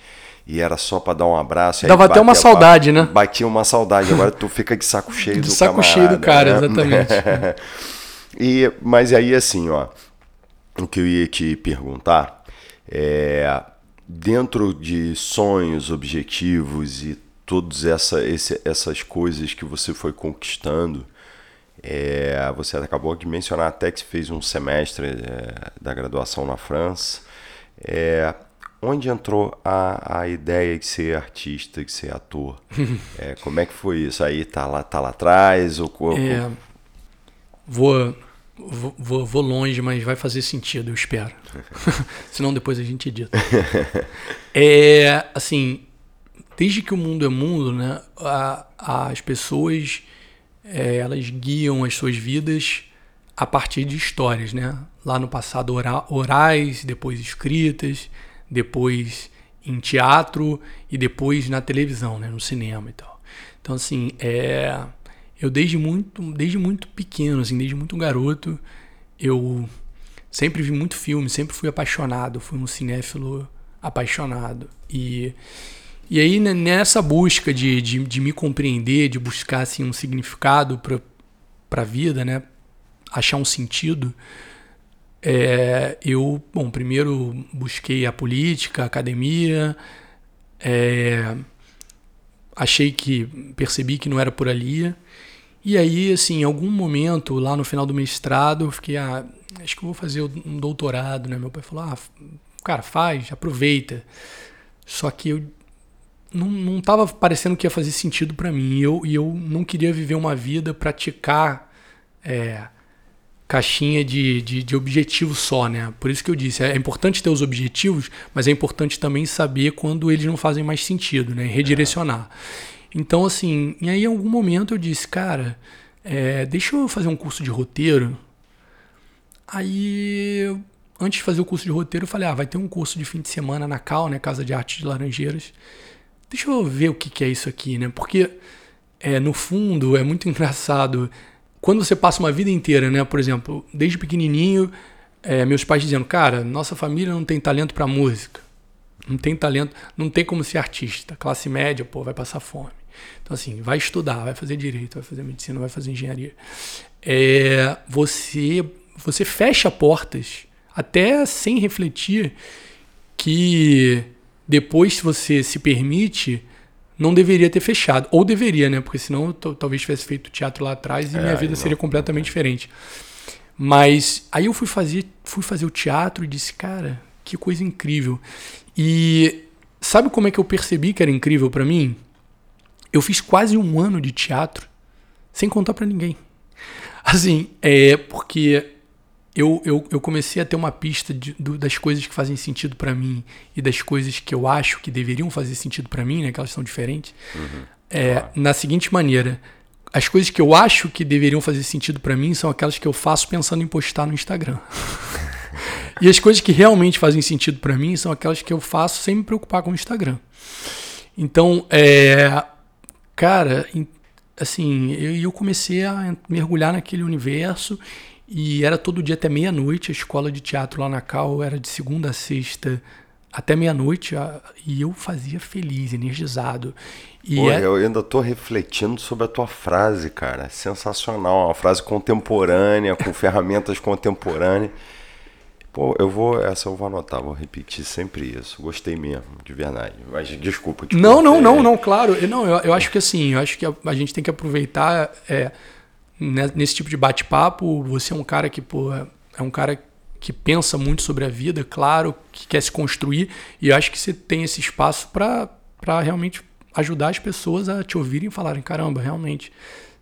e era só para dar um abraço. Dava até uma saudade, né? Batia uma saudade. Agora tu fica de saco cheio de do saco camarada, cheio do cara, né? exatamente. e, mas aí assim, ó o que eu ia te perguntar é dentro de sonhos, objetivos e todas essa, esse, essas coisas que você foi conquistando, é, você acabou de mencionar até que fez um semestre é, da graduação na França. É, onde entrou a, a ideia de ser artista, de ser ator? é, como é que foi isso? Aí tá lá, tá lá atrás? Ou, é, vou, vou, vou longe, mas vai fazer sentido, eu espero. Senão depois a gente edita. é, assim, desde que o mundo é mundo, né, a, as pessoas é, elas guiam as suas vidas a partir de histórias, né? Lá no passado orais, depois escritas, depois em teatro e depois na televisão, né? No cinema e tal. Então assim, é, eu desde muito, desde muito pequeno, assim, desde muito garoto, eu sempre vi muito filme, sempre fui apaixonado, fui um cinéfilo apaixonado e e aí, né, nessa busca de, de, de, me compreender, de buscar assim, um significado para a vida, né? achar um sentido, é, eu, bom, primeiro busquei a política, a academia, é, achei que, percebi que não era por ali. E aí, assim, em algum momento, lá no final do mestrado, eu fiquei, ah, acho que eu vou fazer um doutorado, né? Meu pai falou, ah, cara, faz, aproveita. Só que eu não, não tava parecendo que ia fazer sentido para mim. E eu, e eu não queria viver uma vida, praticar é, caixinha de, de, de objetivo só, né? Por isso que eu disse, é importante ter os objetivos, mas é importante também saber quando eles não fazem mais sentido, né? Redirecionar. Então, assim, e aí em algum momento eu disse, cara, é, deixa eu fazer um curso de roteiro. Aí, antes de fazer o curso de roteiro, eu falei, ah, vai ter um curso de fim de semana na Cal, né? Casa de Arte de Laranjeiras deixa eu ver o que, que é isso aqui, né? Porque, é, no fundo, é muito engraçado. Quando você passa uma vida inteira, né? Por exemplo, desde pequenininho, é, meus pais dizendo, cara, nossa família não tem talento para música. Não tem talento, não tem como ser artista. Classe média, pô, vai passar fome. Então, assim, vai estudar, vai fazer direito, vai fazer medicina, vai fazer engenharia. É, você, você fecha portas, até sem refletir, que depois, se você se permite, não deveria ter fechado. Ou deveria, né? Porque senão eu talvez tivesse feito teatro lá atrás e é, minha vida não, seria completamente não. diferente. Mas aí eu fui fazer, fui fazer o teatro e disse, cara, que coisa incrível. E sabe como é que eu percebi que era incrível para mim? Eu fiz quase um ano de teatro sem contar para ninguém. Assim, é porque eu, eu, eu comecei a ter uma pista de, do, das coisas que fazem sentido para mim e das coisas que eu acho que deveriam fazer sentido para mim, né? Que elas são diferentes. Uhum. É, Na seguinte maneira, as coisas que eu acho que deveriam fazer sentido para mim são aquelas que eu faço pensando em postar no Instagram. e as coisas que realmente fazem sentido para mim são aquelas que eu faço sem me preocupar com o Instagram. Então, é, cara, assim, eu, eu comecei a mergulhar naquele universo e era todo dia até meia-noite. A escola de teatro lá na Cal era de segunda a sexta até meia-noite. E eu fazia feliz, energizado. E Pô, é... Eu ainda estou refletindo sobre a tua frase, cara. Sensacional. Uma frase contemporânea, com ferramentas contemporâneas. Pô, eu vou. Essa eu vou anotar, vou repetir sempre isso. Gostei mesmo, de verdade. Mas desculpa. Não, não, não, não, claro. Não, eu, eu acho que assim, eu acho que a, a gente tem que aproveitar. É, né, nesse tipo de bate-papo, você é um cara que, pô, é um cara que pensa muito sobre a vida, claro, que quer se construir, e eu acho que você tem esse espaço para realmente ajudar as pessoas a te ouvirem e falarem: caramba, realmente,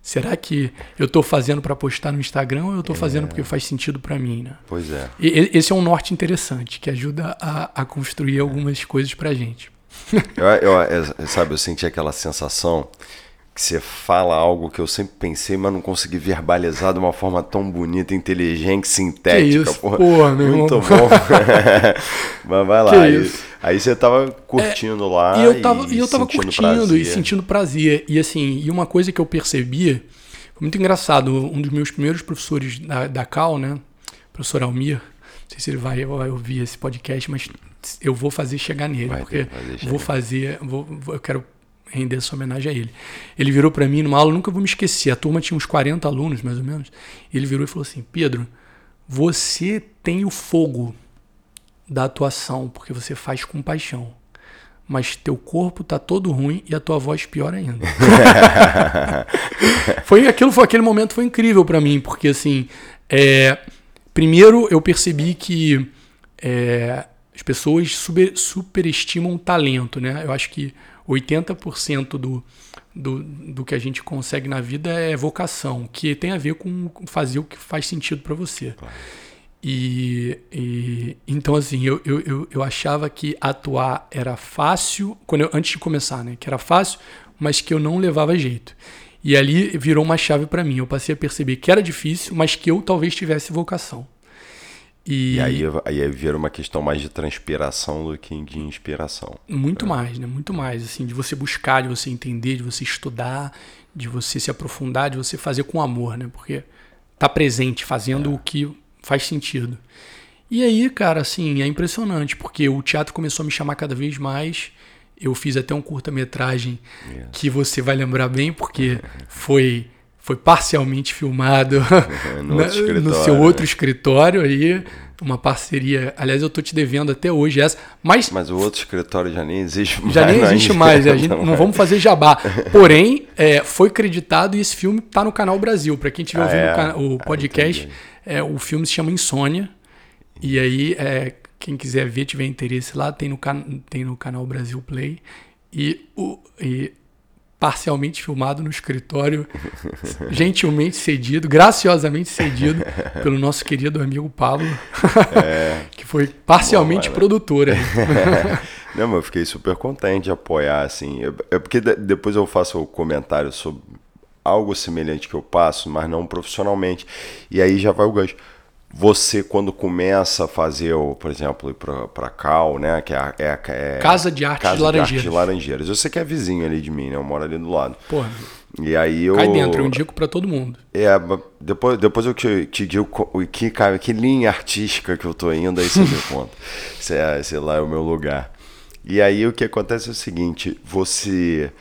será que eu estou fazendo para postar no Instagram ou eu estou é. fazendo porque faz sentido para mim? Né? Pois é. E, esse é um norte interessante que ajuda a, a construir algumas coisas para gente. eu, eu, eu, sabe, eu senti aquela sensação que você fala algo que eu sempre pensei, mas não consegui verbalizar de uma forma tão bonita, inteligente, sintética. Que isso? Porra, porra meu muito irmão. bom. mas vai lá. Aí, aí, você tava curtindo é, lá. E eu tava, e eu tava curtindo prazer. e sentindo prazer. E assim, e uma coisa que eu percebia, foi muito engraçado, um dos meus primeiros professores da, da Cal, né? professor Almir, não sei se ele vai, vai ouvir esse podcast, mas eu vou fazer chegar nele, vai porque fazer vou fazer, vou, eu quero render essa homenagem a ele. Ele virou para mim numa aula, nunca vou me esquecer, a turma tinha uns 40 alunos, mais ou menos. Ele virou e falou assim: Pedro, você tem o fogo da atuação, porque você faz com paixão. Mas teu corpo tá todo ruim e a tua voz pior ainda. foi aquilo foi aquele momento foi incrível para mim, porque assim, é, primeiro eu percebi que é, as pessoas super, superestimam o talento, né? Eu acho que 80% do, do, do que a gente consegue na vida é vocação, que tem a ver com fazer o que faz sentido para você. Claro. E, e, então assim, eu, eu, eu, eu, achava que atuar era fácil, quando eu, antes de começar, né? Que era fácil, mas que eu não levava jeito. E ali virou uma chave para mim. Eu passei a perceber que era difícil, mas que eu talvez tivesse vocação. E, e aí, aí vira uma questão mais de transpiração do que de inspiração. Muito é. mais, né? Muito mais, assim, de você buscar, de você entender, de você estudar, de você se aprofundar, de você fazer com amor, né? Porque tá presente, fazendo é. o que faz sentido. E aí, cara, assim, é impressionante, porque o teatro começou a me chamar cada vez mais. Eu fiz até um curta-metragem yes. que você vai lembrar bem, porque foi foi parcialmente filmado no, na, no seu outro escritório aí, uma parceria. Aliás, eu tô te devendo até hoje essa, mas mas o outro escritório já nem existe mais. Já nem existe mais, a gente não vamos fazer jabá. Porém, é, foi creditado e esse filme tá no canal Brasil. Para quem estiver ah, ouvindo é? o, o ah, podcast, ah, é, o filme se chama Insônia. E aí, é, quem quiser ver, tiver interesse lá, tem no, can tem no canal Brasil Play. E, o, e parcialmente filmado no escritório, gentilmente cedido, graciosamente cedido pelo nosso querido amigo Pablo, é. que foi parcialmente Bom, produtora. Não, mas eu fiquei super contente de apoiar, assim. É porque depois eu faço o comentário sobre algo semelhante que eu passo, mas não profissionalmente. E aí já vai o gancho. Você, quando começa a fazer, por exemplo, para Cal, né? Que é, é, é Casa de Arte Casa de Laranjeiras. De, Arte de Laranjeiras. Sei que é vizinho ali de mim, né? Eu moro ali do lado. Porra. E aí eu. Cai dentro, eu indico para todo mundo. É, depois, depois eu te, te digo que, cara, que linha artística que eu tô indo, aí você me conta. Sei, é, sei lá, é o meu lugar. E aí o que acontece é o seguinte: você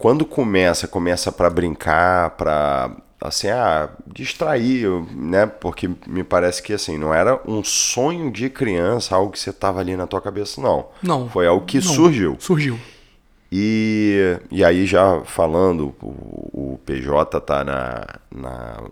quando começa, começa para brincar, para assim, ah, distrair, né? Porque me parece que assim, não era um sonho de criança, algo que você tava ali na tua cabeça, não. Não. Foi algo que não, surgiu. Surgiu. E, e aí já falando, o, o PJ tá na, na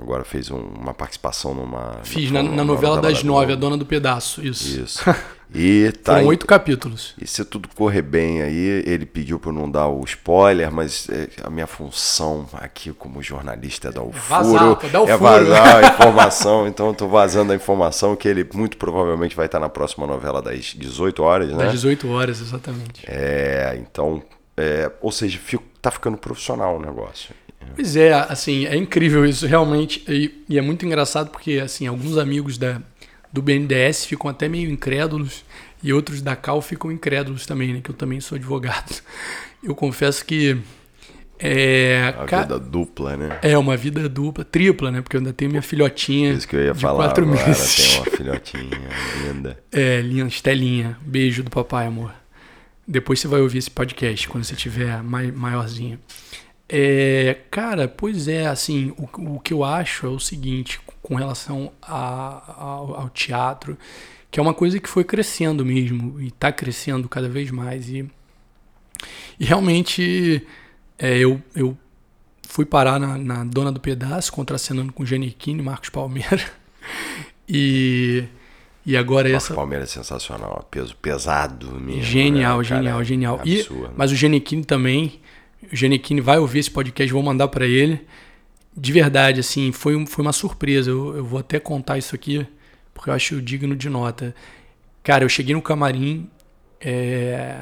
agora fez um, uma participação numa. Fiz na, na novela, novela das nove, a dona do pedaço, isso. Isso. E tá Foram oito capítulos. E se tudo correr bem aí, ele pediu para não dar o spoiler, mas é, a minha função aqui como jornalista é dar o é furo, dar o é furo. vazar a informação. então eu tô vazando a informação que ele muito provavelmente vai estar na próxima novela das 18 horas, né? Das 18 horas, exatamente. É, então, é, ou seja, fico, tá ficando profissional o negócio. Pois é, assim, é incrível isso, realmente. E, e, é muito engraçado porque, assim, alguns amigos da, do BNDES ficam até meio incrédulos e outros da Cal ficam incrédulos também, né? Que eu também sou advogado. Eu confesso que. É, uma ca... vida dupla, né? É, uma vida dupla, tripla, né? Porque eu ainda tenho minha filhotinha. Isso que eu ia de falar. Quatro agora, meses. Tem uma filhotinha linda. É, linda, Estelinha. Beijo do papai, amor. Depois você vai ouvir esse podcast quando você tiver maiorzinho. É, cara, pois é, assim, o, o que eu acho é o seguinte, com relação a, ao, ao, teatro, que é uma coisa que foi crescendo mesmo, e está crescendo cada vez mais. E, e realmente é, eu, eu fui parar na, na Dona do Pedaço, contracenando com Giannichini e Marcos Palmeira. e, e agora Marcos essa. Palmeira é sensacional, peso pesado mesmo. Genial, né? genial, Cara, genial. E, mas o Giannichini também o Genequini vai ouvir esse podcast, vou mandar para ele. De verdade, assim, foi, foi uma surpresa. Eu, eu, vou até contar isso aqui, porque eu acho digno de nota. Cara, eu cheguei no camarim é,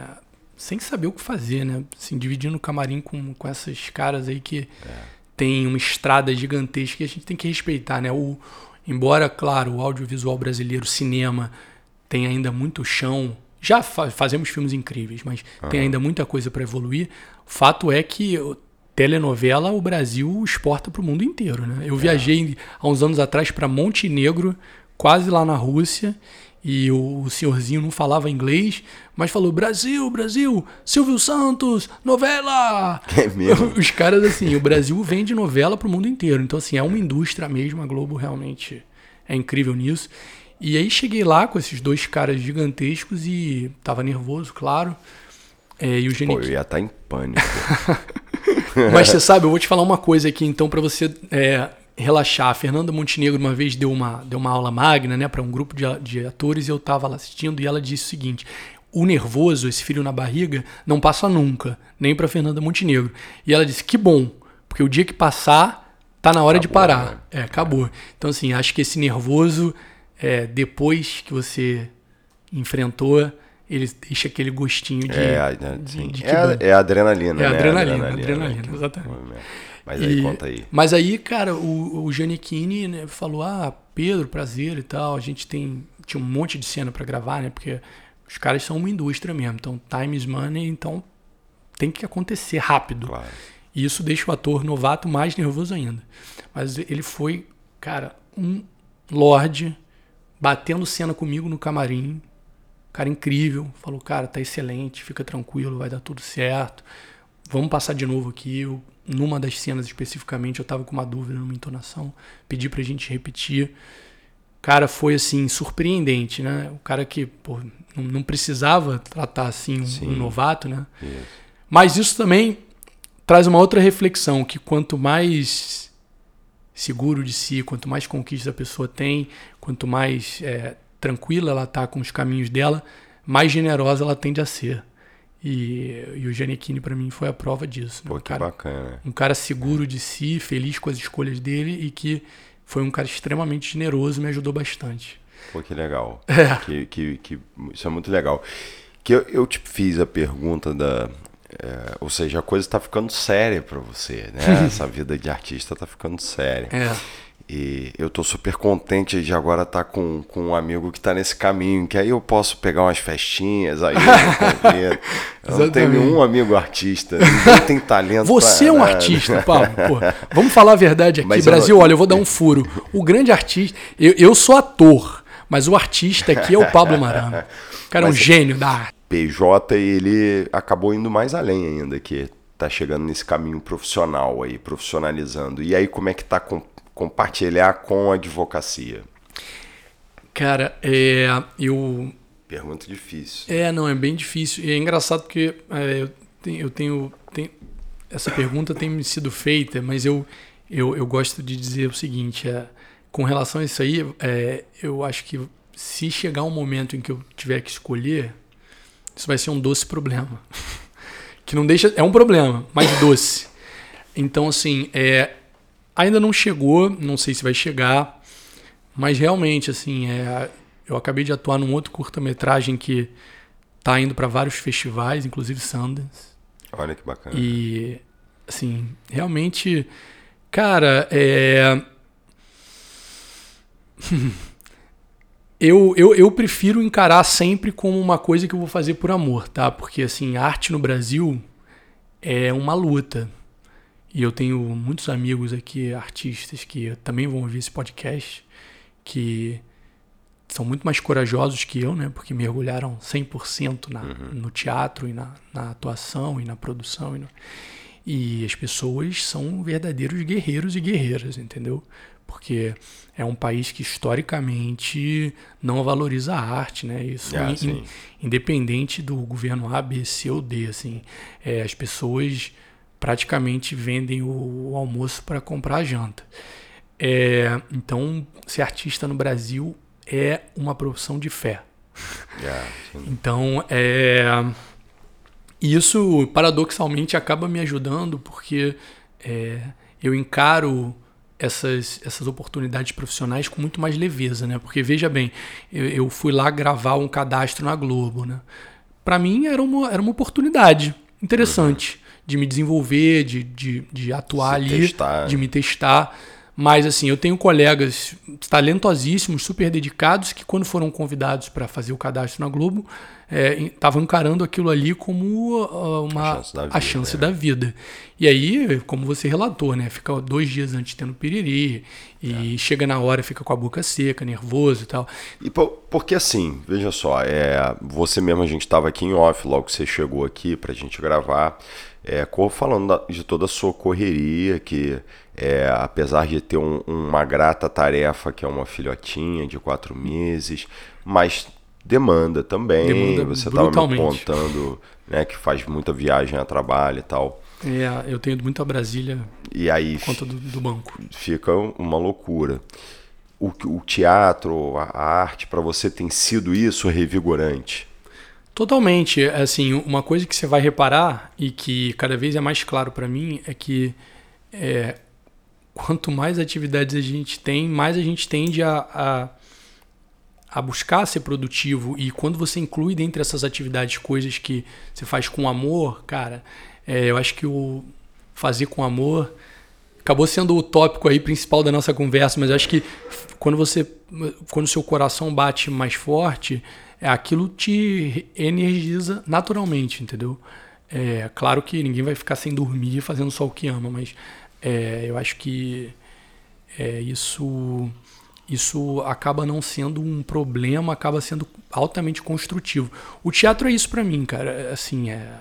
sem saber o que fazer, né? Assim, dividindo o camarim com, com essas caras aí que é. tem uma estrada gigantesca que a gente tem que respeitar, né? O, embora, claro, o audiovisual brasileiro, o cinema, tem ainda muito chão já fa fazemos filmes incríveis, mas uhum. tem ainda muita coisa para evoluir. O fato é que telenovela o Brasil exporta para o mundo inteiro. Né? Eu é. viajei há uns anos atrás para Montenegro, quase lá na Rússia, e o, senhorzinho não falava inglês, mas falou: Brasil, Brasil, Silvio Santos, novela! É mesmo? Os caras, assim, o Brasil vende novela para o mundo inteiro. Então, assim, é uma indústria mesmo, a Globo realmente é incrível nisso. E aí cheguei lá com esses dois caras gigantescos e tava nervoso, claro. É, e o Pô, eu ia estar em pânico. Mas você sabe, eu vou te falar uma coisa aqui, então, para você é, relaxar. A Fernanda Montenegro uma vez deu uma, deu uma aula magna, né, para um grupo de, de atores e eu tava lá assistindo e ela disse o seguinte: o nervoso, esse frio na barriga, não passa nunca, nem para Fernanda Montenegro. E ela disse: que bom, porque o dia que passar, tá na hora acabou, de parar. Né? É, acabou. Então, assim, acho que esse nervoso, é, depois que você enfrentou, ele deixa aquele gostinho de. É, de, de é, é adrenalina. É né? adrenalina, adrenalina, adrenalina exatamente. Mas aí, e, conta aí. Mas aí, cara, o, o Giannichini né, falou: Ah, Pedro, prazer e tal. A gente tem. Tinha um monte de cena para gravar, né? Porque os caras são uma indústria mesmo. Então, time is money, então tem que acontecer rápido. Claro. E isso deixa o ator novato mais nervoso ainda. Mas ele foi, cara, um lorde batendo cena comigo no camarim, Cara incrível, falou, cara, tá excelente, fica tranquilo, vai dar tudo certo. Vamos passar de novo aqui. Eu, numa das cenas especificamente, eu tava com uma dúvida numa entonação, pedi pra gente repetir. Cara, foi assim, surpreendente, né? O cara que pô, não, precisava tratar assim um, um novato, né? Isso. Mas isso também traz uma outra reflexão, que quanto mais seguro de si, quanto mais conquistas a pessoa tem, quanto mais é, tranquila ela tá com os caminhos dela, mais generosa ela tende a ser. E, e o Giannichini para mim foi a prova disso. Né? Pô, um que cara, bacana. Um cara seguro de si, feliz com as escolhas dele e que foi um cara extremamente generoso, me ajudou bastante. Pô, que legal. É. Que, que, que, isso é muito legal. Que eu, eu te fiz a pergunta da. É, ou seja, a coisa está ficando séria para você, né? Essa vida de artista está ficando séria. É. E eu tô super contente de agora estar tá com, com um amigo que está nesse caminho, que aí eu posso pegar umas festinhas, aí eu, eu não tenho nenhum amigo artista, ninguém tem talento. Você é um nada. artista, Pablo. Vamos falar a verdade aqui. Mas Brasil, eu... olha, eu vou dar um furo. O grande artista, eu, eu sou ator, mas o artista aqui é o Pablo Marano. O cara é um gênio da arte. PJ, ele acabou indo mais além ainda, que tá chegando nesse caminho profissional aí, profissionalizando. E aí, como é que tá com compartilhar com a advocacia? Cara, é, eu. Pergunta difícil. É, não, é bem difícil. E é engraçado porque é, eu tenho, eu tenho, tenho, Essa pergunta tem me sido feita, mas eu, eu, eu gosto de dizer o seguinte: é, com relação a isso aí, é, eu acho que se chegar um momento em que eu tiver que escolher, isso vai ser um doce problema. que não deixa. É um problema, mas doce. Então, assim, é, Ainda não chegou, não sei se vai chegar, mas realmente, assim, é, eu acabei de atuar num outro curta-metragem que tá indo para vários festivais, inclusive Sundance. Olha que bacana. E, assim, realmente, cara, é. eu, eu, eu prefiro encarar sempre como uma coisa que eu vou fazer por amor, tá? Porque, assim, arte no Brasil é uma luta. E eu tenho muitos amigos aqui, artistas, que também vão ouvir esse podcast, que são muito mais corajosos que eu, né? Porque mergulharam 100% na, uhum. no teatro e na, na, atuação e na produção. E, no... e as pessoas são verdadeiros guerreiros e guerreiras, entendeu? Porque é um país que historicamente não valoriza a arte, né? Isso ah, in, independente do governo A, B, C ou D, assim. É, as pessoas praticamente vendem o, o almoço para comprar a janta. É, então, ser artista no Brasil é uma profissão de fé. Yeah, então, é, isso paradoxalmente acaba me ajudando porque é, eu encaro essas, essas oportunidades profissionais com muito mais leveza, né? Porque veja bem, eu, eu fui lá gravar um cadastro na Globo, né? Para mim era uma, era uma oportunidade interessante. Uhum de me desenvolver, de, de, de atuar Se ali, testar. de me testar. Mas assim, eu tenho colegas talentosíssimos, super dedicados, que quando foram convidados para fazer o cadastro na Globo, estavam é, encarando aquilo ali como uh, uma, a chance, da vida, a chance é. da vida. E aí, como você relatou, né? Fica dois dias antes tendo piriri, e é. chega na hora fica com a boca seca, nervoso e tal. E por, porque assim, veja só, é, você mesmo, a gente estava aqui em off, logo que você chegou aqui para a gente gravar, é, falando de toda a sua correria, que é, apesar de ter um, uma grata tarefa, que é uma filhotinha de quatro meses, mas demanda também. Demanda você estava me contando né, que faz muita viagem a trabalho e tal. É, eu tenho muito a Brasília e aí conta do, do banco. Fica uma loucura. O, o teatro, a arte, para você tem sido isso revigorante? Totalmente. Assim, uma coisa que você vai reparar e que cada vez é mais claro para mim é que é, quanto mais atividades a gente tem, mais a gente tende a, a a buscar ser produtivo e quando você inclui dentre essas atividades coisas que você faz com amor, cara, é, eu acho que o fazer com amor acabou sendo o tópico aí principal da nossa conversa, mas eu acho que quando você quando seu coração bate mais forte, é, aquilo te energiza naturalmente, entendeu? É claro que ninguém vai ficar sem dormir fazendo só o que ama, mas é, eu acho que é, isso isso acaba não sendo um problema, acaba sendo altamente construtivo. O teatro é isso para mim, cara. Assim, é,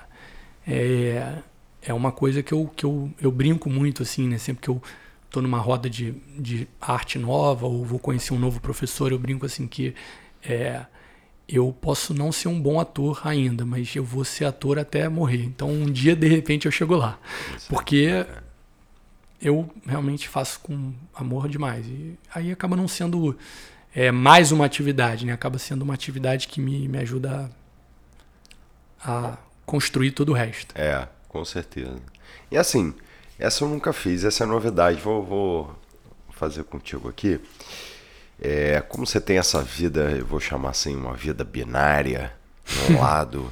é, é uma coisa que eu, que eu, eu brinco muito, assim, né? Sempre que eu tô numa roda de, de arte nova ou vou conhecer um novo professor, eu brinco assim que é, eu posso não ser um bom ator ainda, mas eu vou ser ator até morrer. Então um dia, de repente, eu chego lá. Porque eu realmente faço com amor demais. E aí acaba não sendo é, mais uma atividade, né? Acaba sendo uma atividade que me, me ajuda a, a construir todo o resto. É, com certeza. E assim, essa eu nunca fiz, essa é novidade. Vou, vou fazer contigo aqui. É, como você tem essa vida, eu vou chamar assim, uma vida binária, de um lado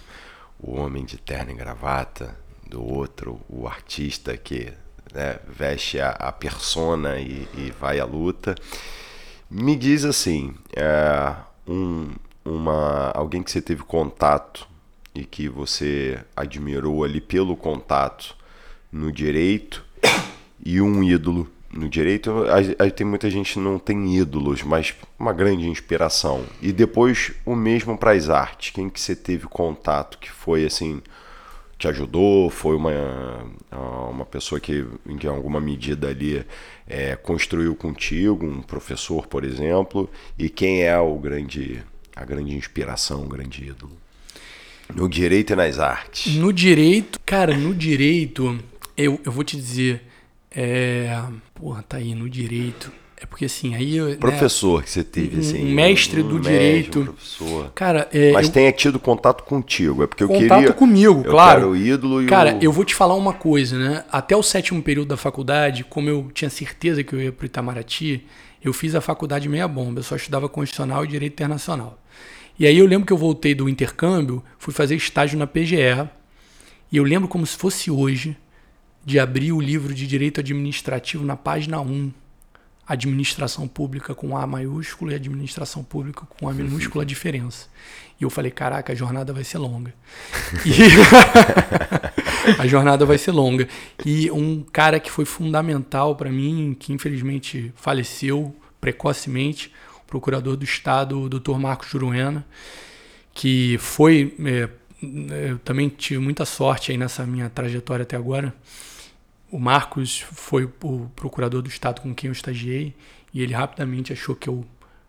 o homem de terno e gravata, do outro o artista que né, veste a, a persona e, e, vai à luta. Me diz assim, é, um, uma, alguém que você teve contato e que você admirou ali pelo contato no direito e um ídolo no direito, aí tem muita gente não tem ídolos, mas uma grande inspiração. E depois o mesmo para as artes. Quem que você teve contato que foi assim te ajudou, foi uma, uma pessoa que em alguma medida ali é, construiu contigo, um professor, por exemplo, e quem é o grande, a grande inspiração, o grande ídolo? No direito e nas artes. No direito, cara, no direito, eu, eu vou te dizer, é, porra, tá aí, no direito, é porque assim, aí. Né, professor né, que você teve, assim. Mestre um, do direito. Um professor. Cara, é, Mas eu, tenha tido contato contigo. É porque eu contato queria. Contato comigo, eu claro. Quero o ídolo e Cara, o... eu vou te falar uma coisa, né? Até o sétimo período da faculdade, como eu tinha certeza que eu ia pro Itamaraty, eu fiz a faculdade meia bomba. Eu só estudava Constitucional e Direito Internacional. E aí eu lembro que eu voltei do intercâmbio, fui fazer estágio na PGE. E eu lembro como se fosse hoje de abrir o livro de Direito Administrativo na página 1 administração pública com A maiúsculo e administração pública com A minúscula a diferença. E eu falei, caraca, a jornada vai ser longa. E a jornada vai ser longa. E um cara que foi fundamental para mim, que infelizmente faleceu precocemente, o procurador do Estado, o Dr. Marcos Juruena, que foi. É, eu também tive muita sorte aí nessa minha trajetória até agora o Marcos foi o procurador do Estado com quem eu estagiei e ele rapidamente achou que eu,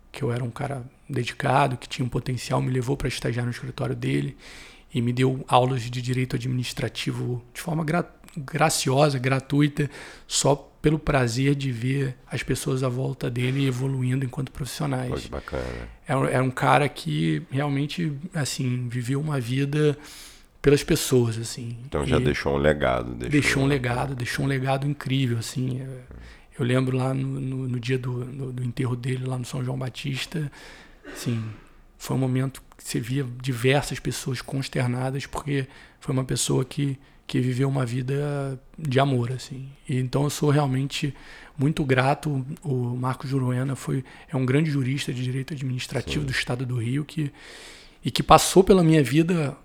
que eu era um cara dedicado, que tinha um potencial, me levou para estagiar no escritório dele e me deu aulas de direito administrativo de forma gra graciosa, gratuita, só pelo prazer de ver as pessoas à volta dele evoluindo enquanto profissionais. Foi bacana. Era, era um cara que realmente assim viveu uma vida pelas pessoas, assim. Então já e deixou um legado. Deixou, deixou um legado, deixou um legado incrível, assim. Eu lembro lá no, no, no dia do, do, do, enterro dele, lá no São João Batista, assim, foi um momento que você via diversas pessoas consternadas, porque foi uma pessoa que, que viveu uma vida de amor, assim. E, então eu sou realmente muito grato. O Marco Juruena foi, é um grande jurista de direito administrativo Sim. do estado do Rio que e que passou pela minha vida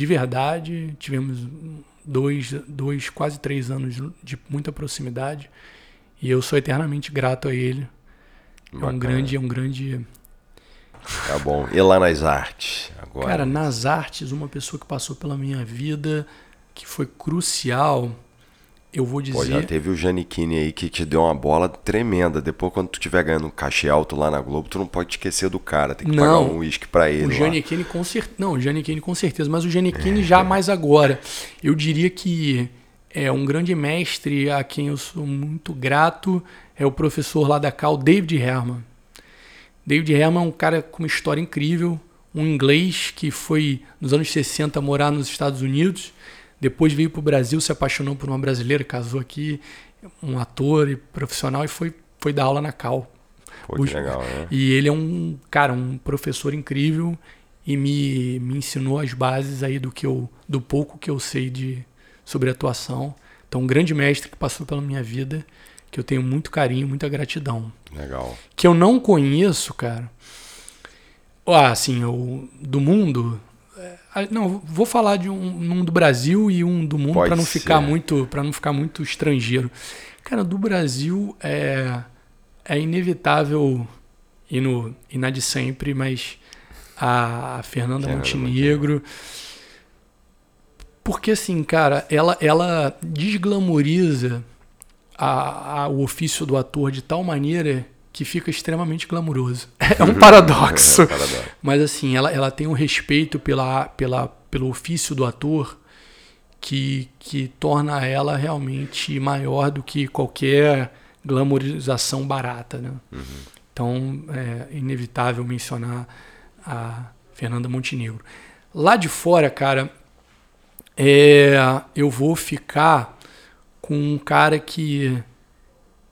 de verdade. Tivemos dois, dois, quase três anos de muita proximidade e eu sou eternamente grato a ele. É um grande, é um grande. Tá bom. E lá nas artes? Agora? Cara, nas artes, uma pessoa que passou pela minha vida que foi crucial eu vou dizer. Pô, já teve o Janikini aí que te deu uma bola tremenda. Depois, quando tu estiver ganhando um cachê alto lá na Globo, tu não pode esquecer do cara. Tem que não, pagar um uísque pra ele. O Janikini com certeza. Não, o Janikini com certeza. Mas o Janikini é, já mais agora. Eu diria que é um grande mestre a quem eu sou muito grato. É o professor lá da Cal, David Herman. David Herman é um cara com uma história incrível. Um inglês que foi nos anos 60 morar nos Estados Unidos depois veio para o Brasil, se apaixonou por uma brasileira, casou aqui, um ator e profissional e foi, foi dar aula na Cal. Pô, que legal, né? E ele é um, cara, um professor incrível e me, me ensinou as bases aí do que eu do pouco que eu sei de sobre atuação. Então, um grande mestre que passou pela minha vida, que eu tenho muito carinho, muita gratidão. Legal. Que eu não conheço, cara. Ah, assim, eu, do mundo, não, vou falar de um, um do Brasil e um do mundo para não ser. ficar muito para não ficar muito estrangeiro. Cara, do Brasil é é inevitável e no e na de sempre, mas a Fernanda Montenegro porque assim, cara, ela ela desglamoriza a, a, o ofício do ator de tal maneira que fica extremamente glamuroso. É um paradoxo. é um paradoxo. Mas assim, ela, ela tem um respeito pela, pela, pelo ofício do ator que, que torna ela realmente maior do que qualquer glamorização barata. Né? Uhum. Então é inevitável mencionar a Fernanda Montenegro. Lá de fora, cara, é, eu vou ficar com um cara que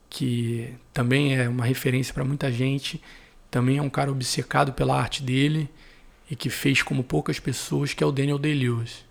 que também é uma referência para muita gente, também é um cara obcecado pela arte dele e que fez como poucas pessoas, que é o Daniel Day-Lewis.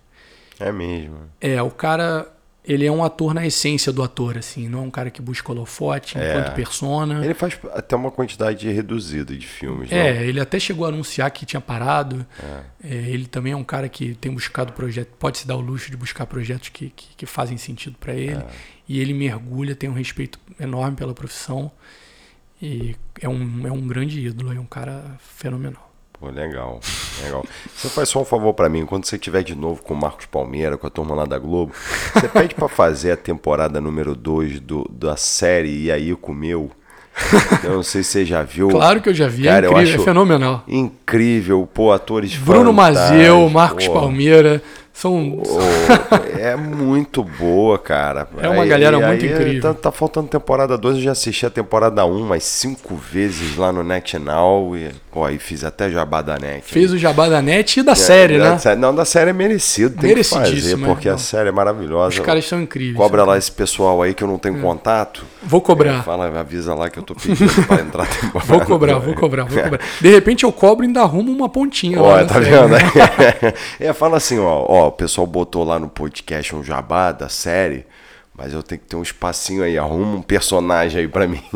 É mesmo. É, o cara ele é um ator na essência do ator, assim, não é um cara que busca holofote é. enquanto persona. Ele faz até uma quantidade reduzida de filmes, É, não? ele até chegou a anunciar que tinha parado. É. É, ele também é um cara que tem buscado projetos, pode se dar o luxo de buscar projetos que, que, que fazem sentido para ele. É. E ele mergulha, tem um respeito enorme pela profissão. E é um, é um grande ídolo, é um cara fenomenal. Pô, legal, legal. Você faz só um favor para mim, quando você estiver de novo com o Marcos Palmeira, com a turma lá da Globo, você pede para fazer a temporada número 2 da série E aí comeu. Eu não sei se você já viu. Claro que eu já vi, é Cara, é incrível, é fenomenal. Incrível, pô, atores Bruno Mazeu, Marcos pô. Palmeira, são. Oh, é muito boa, cara. É uma aí, galera muito aí, incrível. Tá, tá, faltando temporada 2, eu já assisti a temporada 1 um, mais cinco vezes lá no Net Now. E, pô, aí fiz até jabá da Net. Fez o jabá da Net e da é, série, da, né? Não, da série é merecido, tem que fazer, porque então. a série é maravilhosa. Os caras são incríveis. Cobra lá esse pessoal aí que eu não tenho é. contato. Vou cobrar. É, fala, avisa lá que eu tô pedindo pra entrar temporada. Vou cobrar, vou cobrar, vou cobrar. De repente eu cobro e ainda arrumo uma pontinha. Ó, tá vendo? é, fala assim, ó, ó, o pessoal botou lá no podcast um jabá da série, mas eu tenho que ter um espacinho aí, arruma um personagem aí para mim.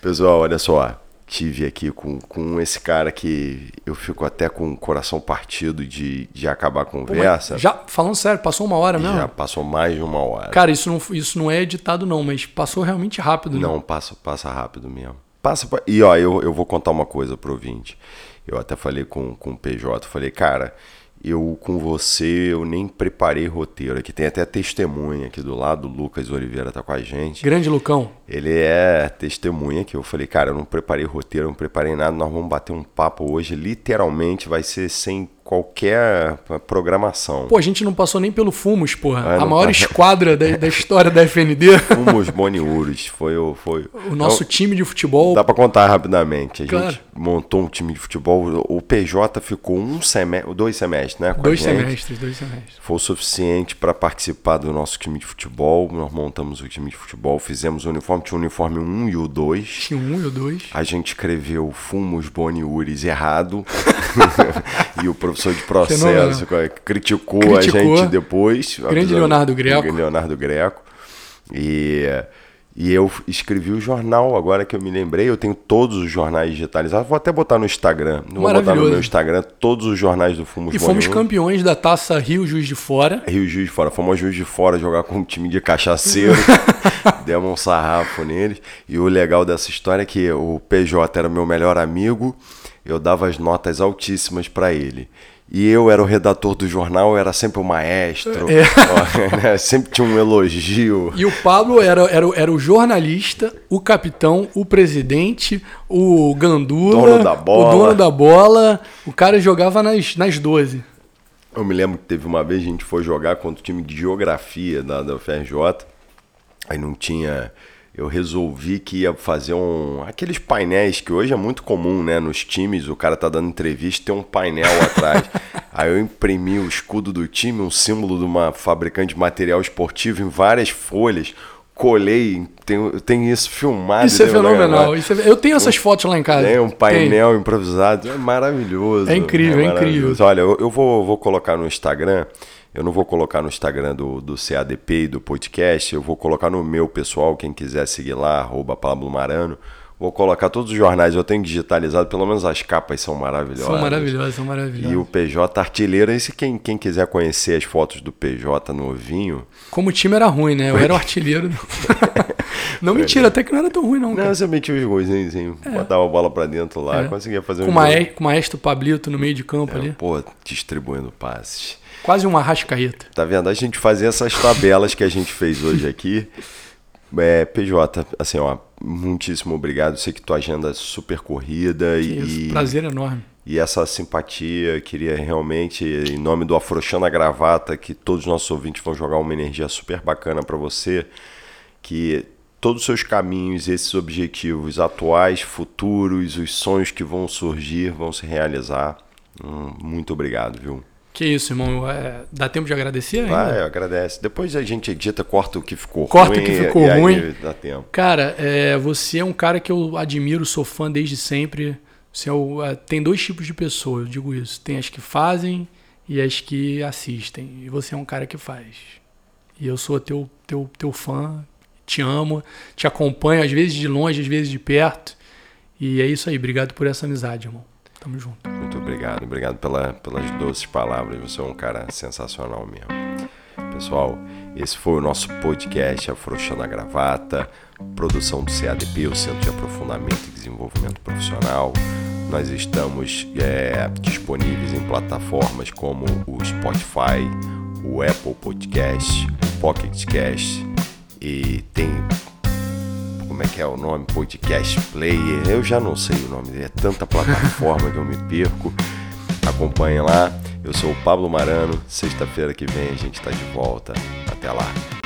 Pessoal, olha só, tive aqui com, com esse cara que eu fico até com o coração partido de, de acabar a conversa. Pô, já, falando sério, passou uma hora mesmo? Já passou mais de uma hora. Cara, isso não, isso não é editado não, mas passou realmente rápido. Né? Não, passa, passa rápido mesmo. Passa. E ó, eu, eu vou contar uma coisa pro ouvinte. Eu até falei com, com o PJ, falei, cara, eu com você, eu nem preparei roteiro. Aqui tem até testemunha aqui do lado, o Lucas Oliveira tá com a gente. Grande Lucão. Ele é testemunha que eu falei, cara, eu não preparei roteiro, não preparei nada, nós vamos bater um papo hoje, literalmente vai ser sem qualquer programação. Pô, a gente não passou nem pelo Fumos, porra. Ah, a maior esquadra da, da, história da FND. Fumos Boniuros. Foi o. Foi... O nosso então, time de futebol. Dá para contar rapidamente. A claro. gente montou um time de futebol. O PJ ficou um semestre, dois semestres, né? dois semestres, dois semestres. Foi o suficiente para participar do nosso time de futebol. Nós montamos o time de futebol, fizemos o uniforme. Tinha o uniforme 1 e o 2. Tinha o 1 e o 2. A gente escreveu Fumos Boniuris errado. e o professor professor de processo, criticou, criticou, a gente depois. Grande Leonardo Greco. Leonardo Greco. E, E eu escrevi o jornal, agora que eu me lembrei, eu tenho todos os jornais digitalizados. Vou até botar no Instagram. Vou botar no meu Instagram todos os jornais do Fumos E fomos campeões da taça Rio Juiz de Fora. Rio Juiz de Fora. Fomos Juiz de Fora jogar com um time de cachaceiro. Demos um sarrafo neles. E o legal dessa história é que o PJ era meu melhor amigo. Eu dava as notas altíssimas para ele e eu era o redator do jornal, era sempre o maestro, é. Né, sempre tinha um elogio. E o Pablo era, era, era o jornalista, o capitão, o presidente, o gandula, dono da bola. o dono da bola. O cara jogava nas, nas 12. Eu me lembro que teve uma vez a gente foi jogar contra o time de geografia da, da UFRJ, aí não tinha eu resolvi que ia fazer um aqueles painéis que hoje é muito comum, né, nos times, o cara tá dando entrevista, tem um painel atrás. Aí eu imprimi o escudo do time, um símbolo de uma fabricante de material esportivo em várias folhas. Colei, tem, tem isso filmado. Isso é fenomenal. Isso é, eu tenho essas um, fotos lá em casa. Tem um painel tem. improvisado. É maravilhoso. É incrível, é, é incrível. Olha, eu, eu vou, vou colocar no Instagram eu não vou colocar no Instagram do, do CADP e do podcast, eu vou colocar no meu pessoal, quem quiser seguir lá, arroba Pablo Marano. Vou colocar todos os jornais, eu tenho digitalizado, pelo menos as capas são maravilhosas. São maravilhosas, são maravilhosas. E o PJ artilheiro, esse quem, quem quiser conhecer as fotos do PJ novinho. Como o time era ruim, né? Eu era o artilheiro. não, mentira, até que não era tão ruim, não. Não, cara. você metia os gols, assim, é. botava a bola pra dentro lá, é. conseguia fazer com um. Maé, com o maestro Pablito no meio de campo é, ali. Pô, distribuindo passes. Quase uma rascaeta. Tá vendo? A gente fazia essas tabelas que a gente fez hoje aqui. É, PJ, assim, ó, muitíssimo obrigado. Sei que tua agenda é super corrida que e. Isso, prazer enorme. E essa simpatia, queria realmente, em nome do Afrouxando a Gravata, que todos os nossos ouvintes vão jogar uma energia super bacana para você, que todos os seus caminhos, esses objetivos atuais, futuros, os sonhos que vão surgir, vão se realizar. Hum, muito obrigado, viu? Que isso, irmão. É, dá tempo de agradecer ainda? Vai, agradece. Depois a gente edita, corta o que ficou corta ruim. Corta o que ficou e ruim. Aí dá tempo. Cara, é, você é um cara que eu admiro, sou fã desde sempre. Você é o, é, tem dois tipos de pessoas, eu digo isso. Tem as que fazem e as que assistem. E você é um cara que faz. E eu sou teu, teu, teu fã, te amo, te acompanho, às vezes de longe, às vezes de perto. E é isso aí. Obrigado por essa amizade, irmão. Tamo junto. Muito obrigado. Obrigado pela, pelas doces palavras. Você é um cara sensacional mesmo. Pessoal, esse foi o nosso podcast Afrouxando a Gravata, produção do CADP, o Centro de Aprofundamento e Desenvolvimento Profissional. Nós estamos é, disponíveis em plataformas como o Spotify, o Apple Podcast, o Pocket Cast e tem como é que é o nome? Podcast Player. Eu já não sei o nome, é tanta plataforma que eu me perco. Acompanhe lá. Eu sou o Pablo Marano. Sexta-feira que vem a gente está de volta. Até lá.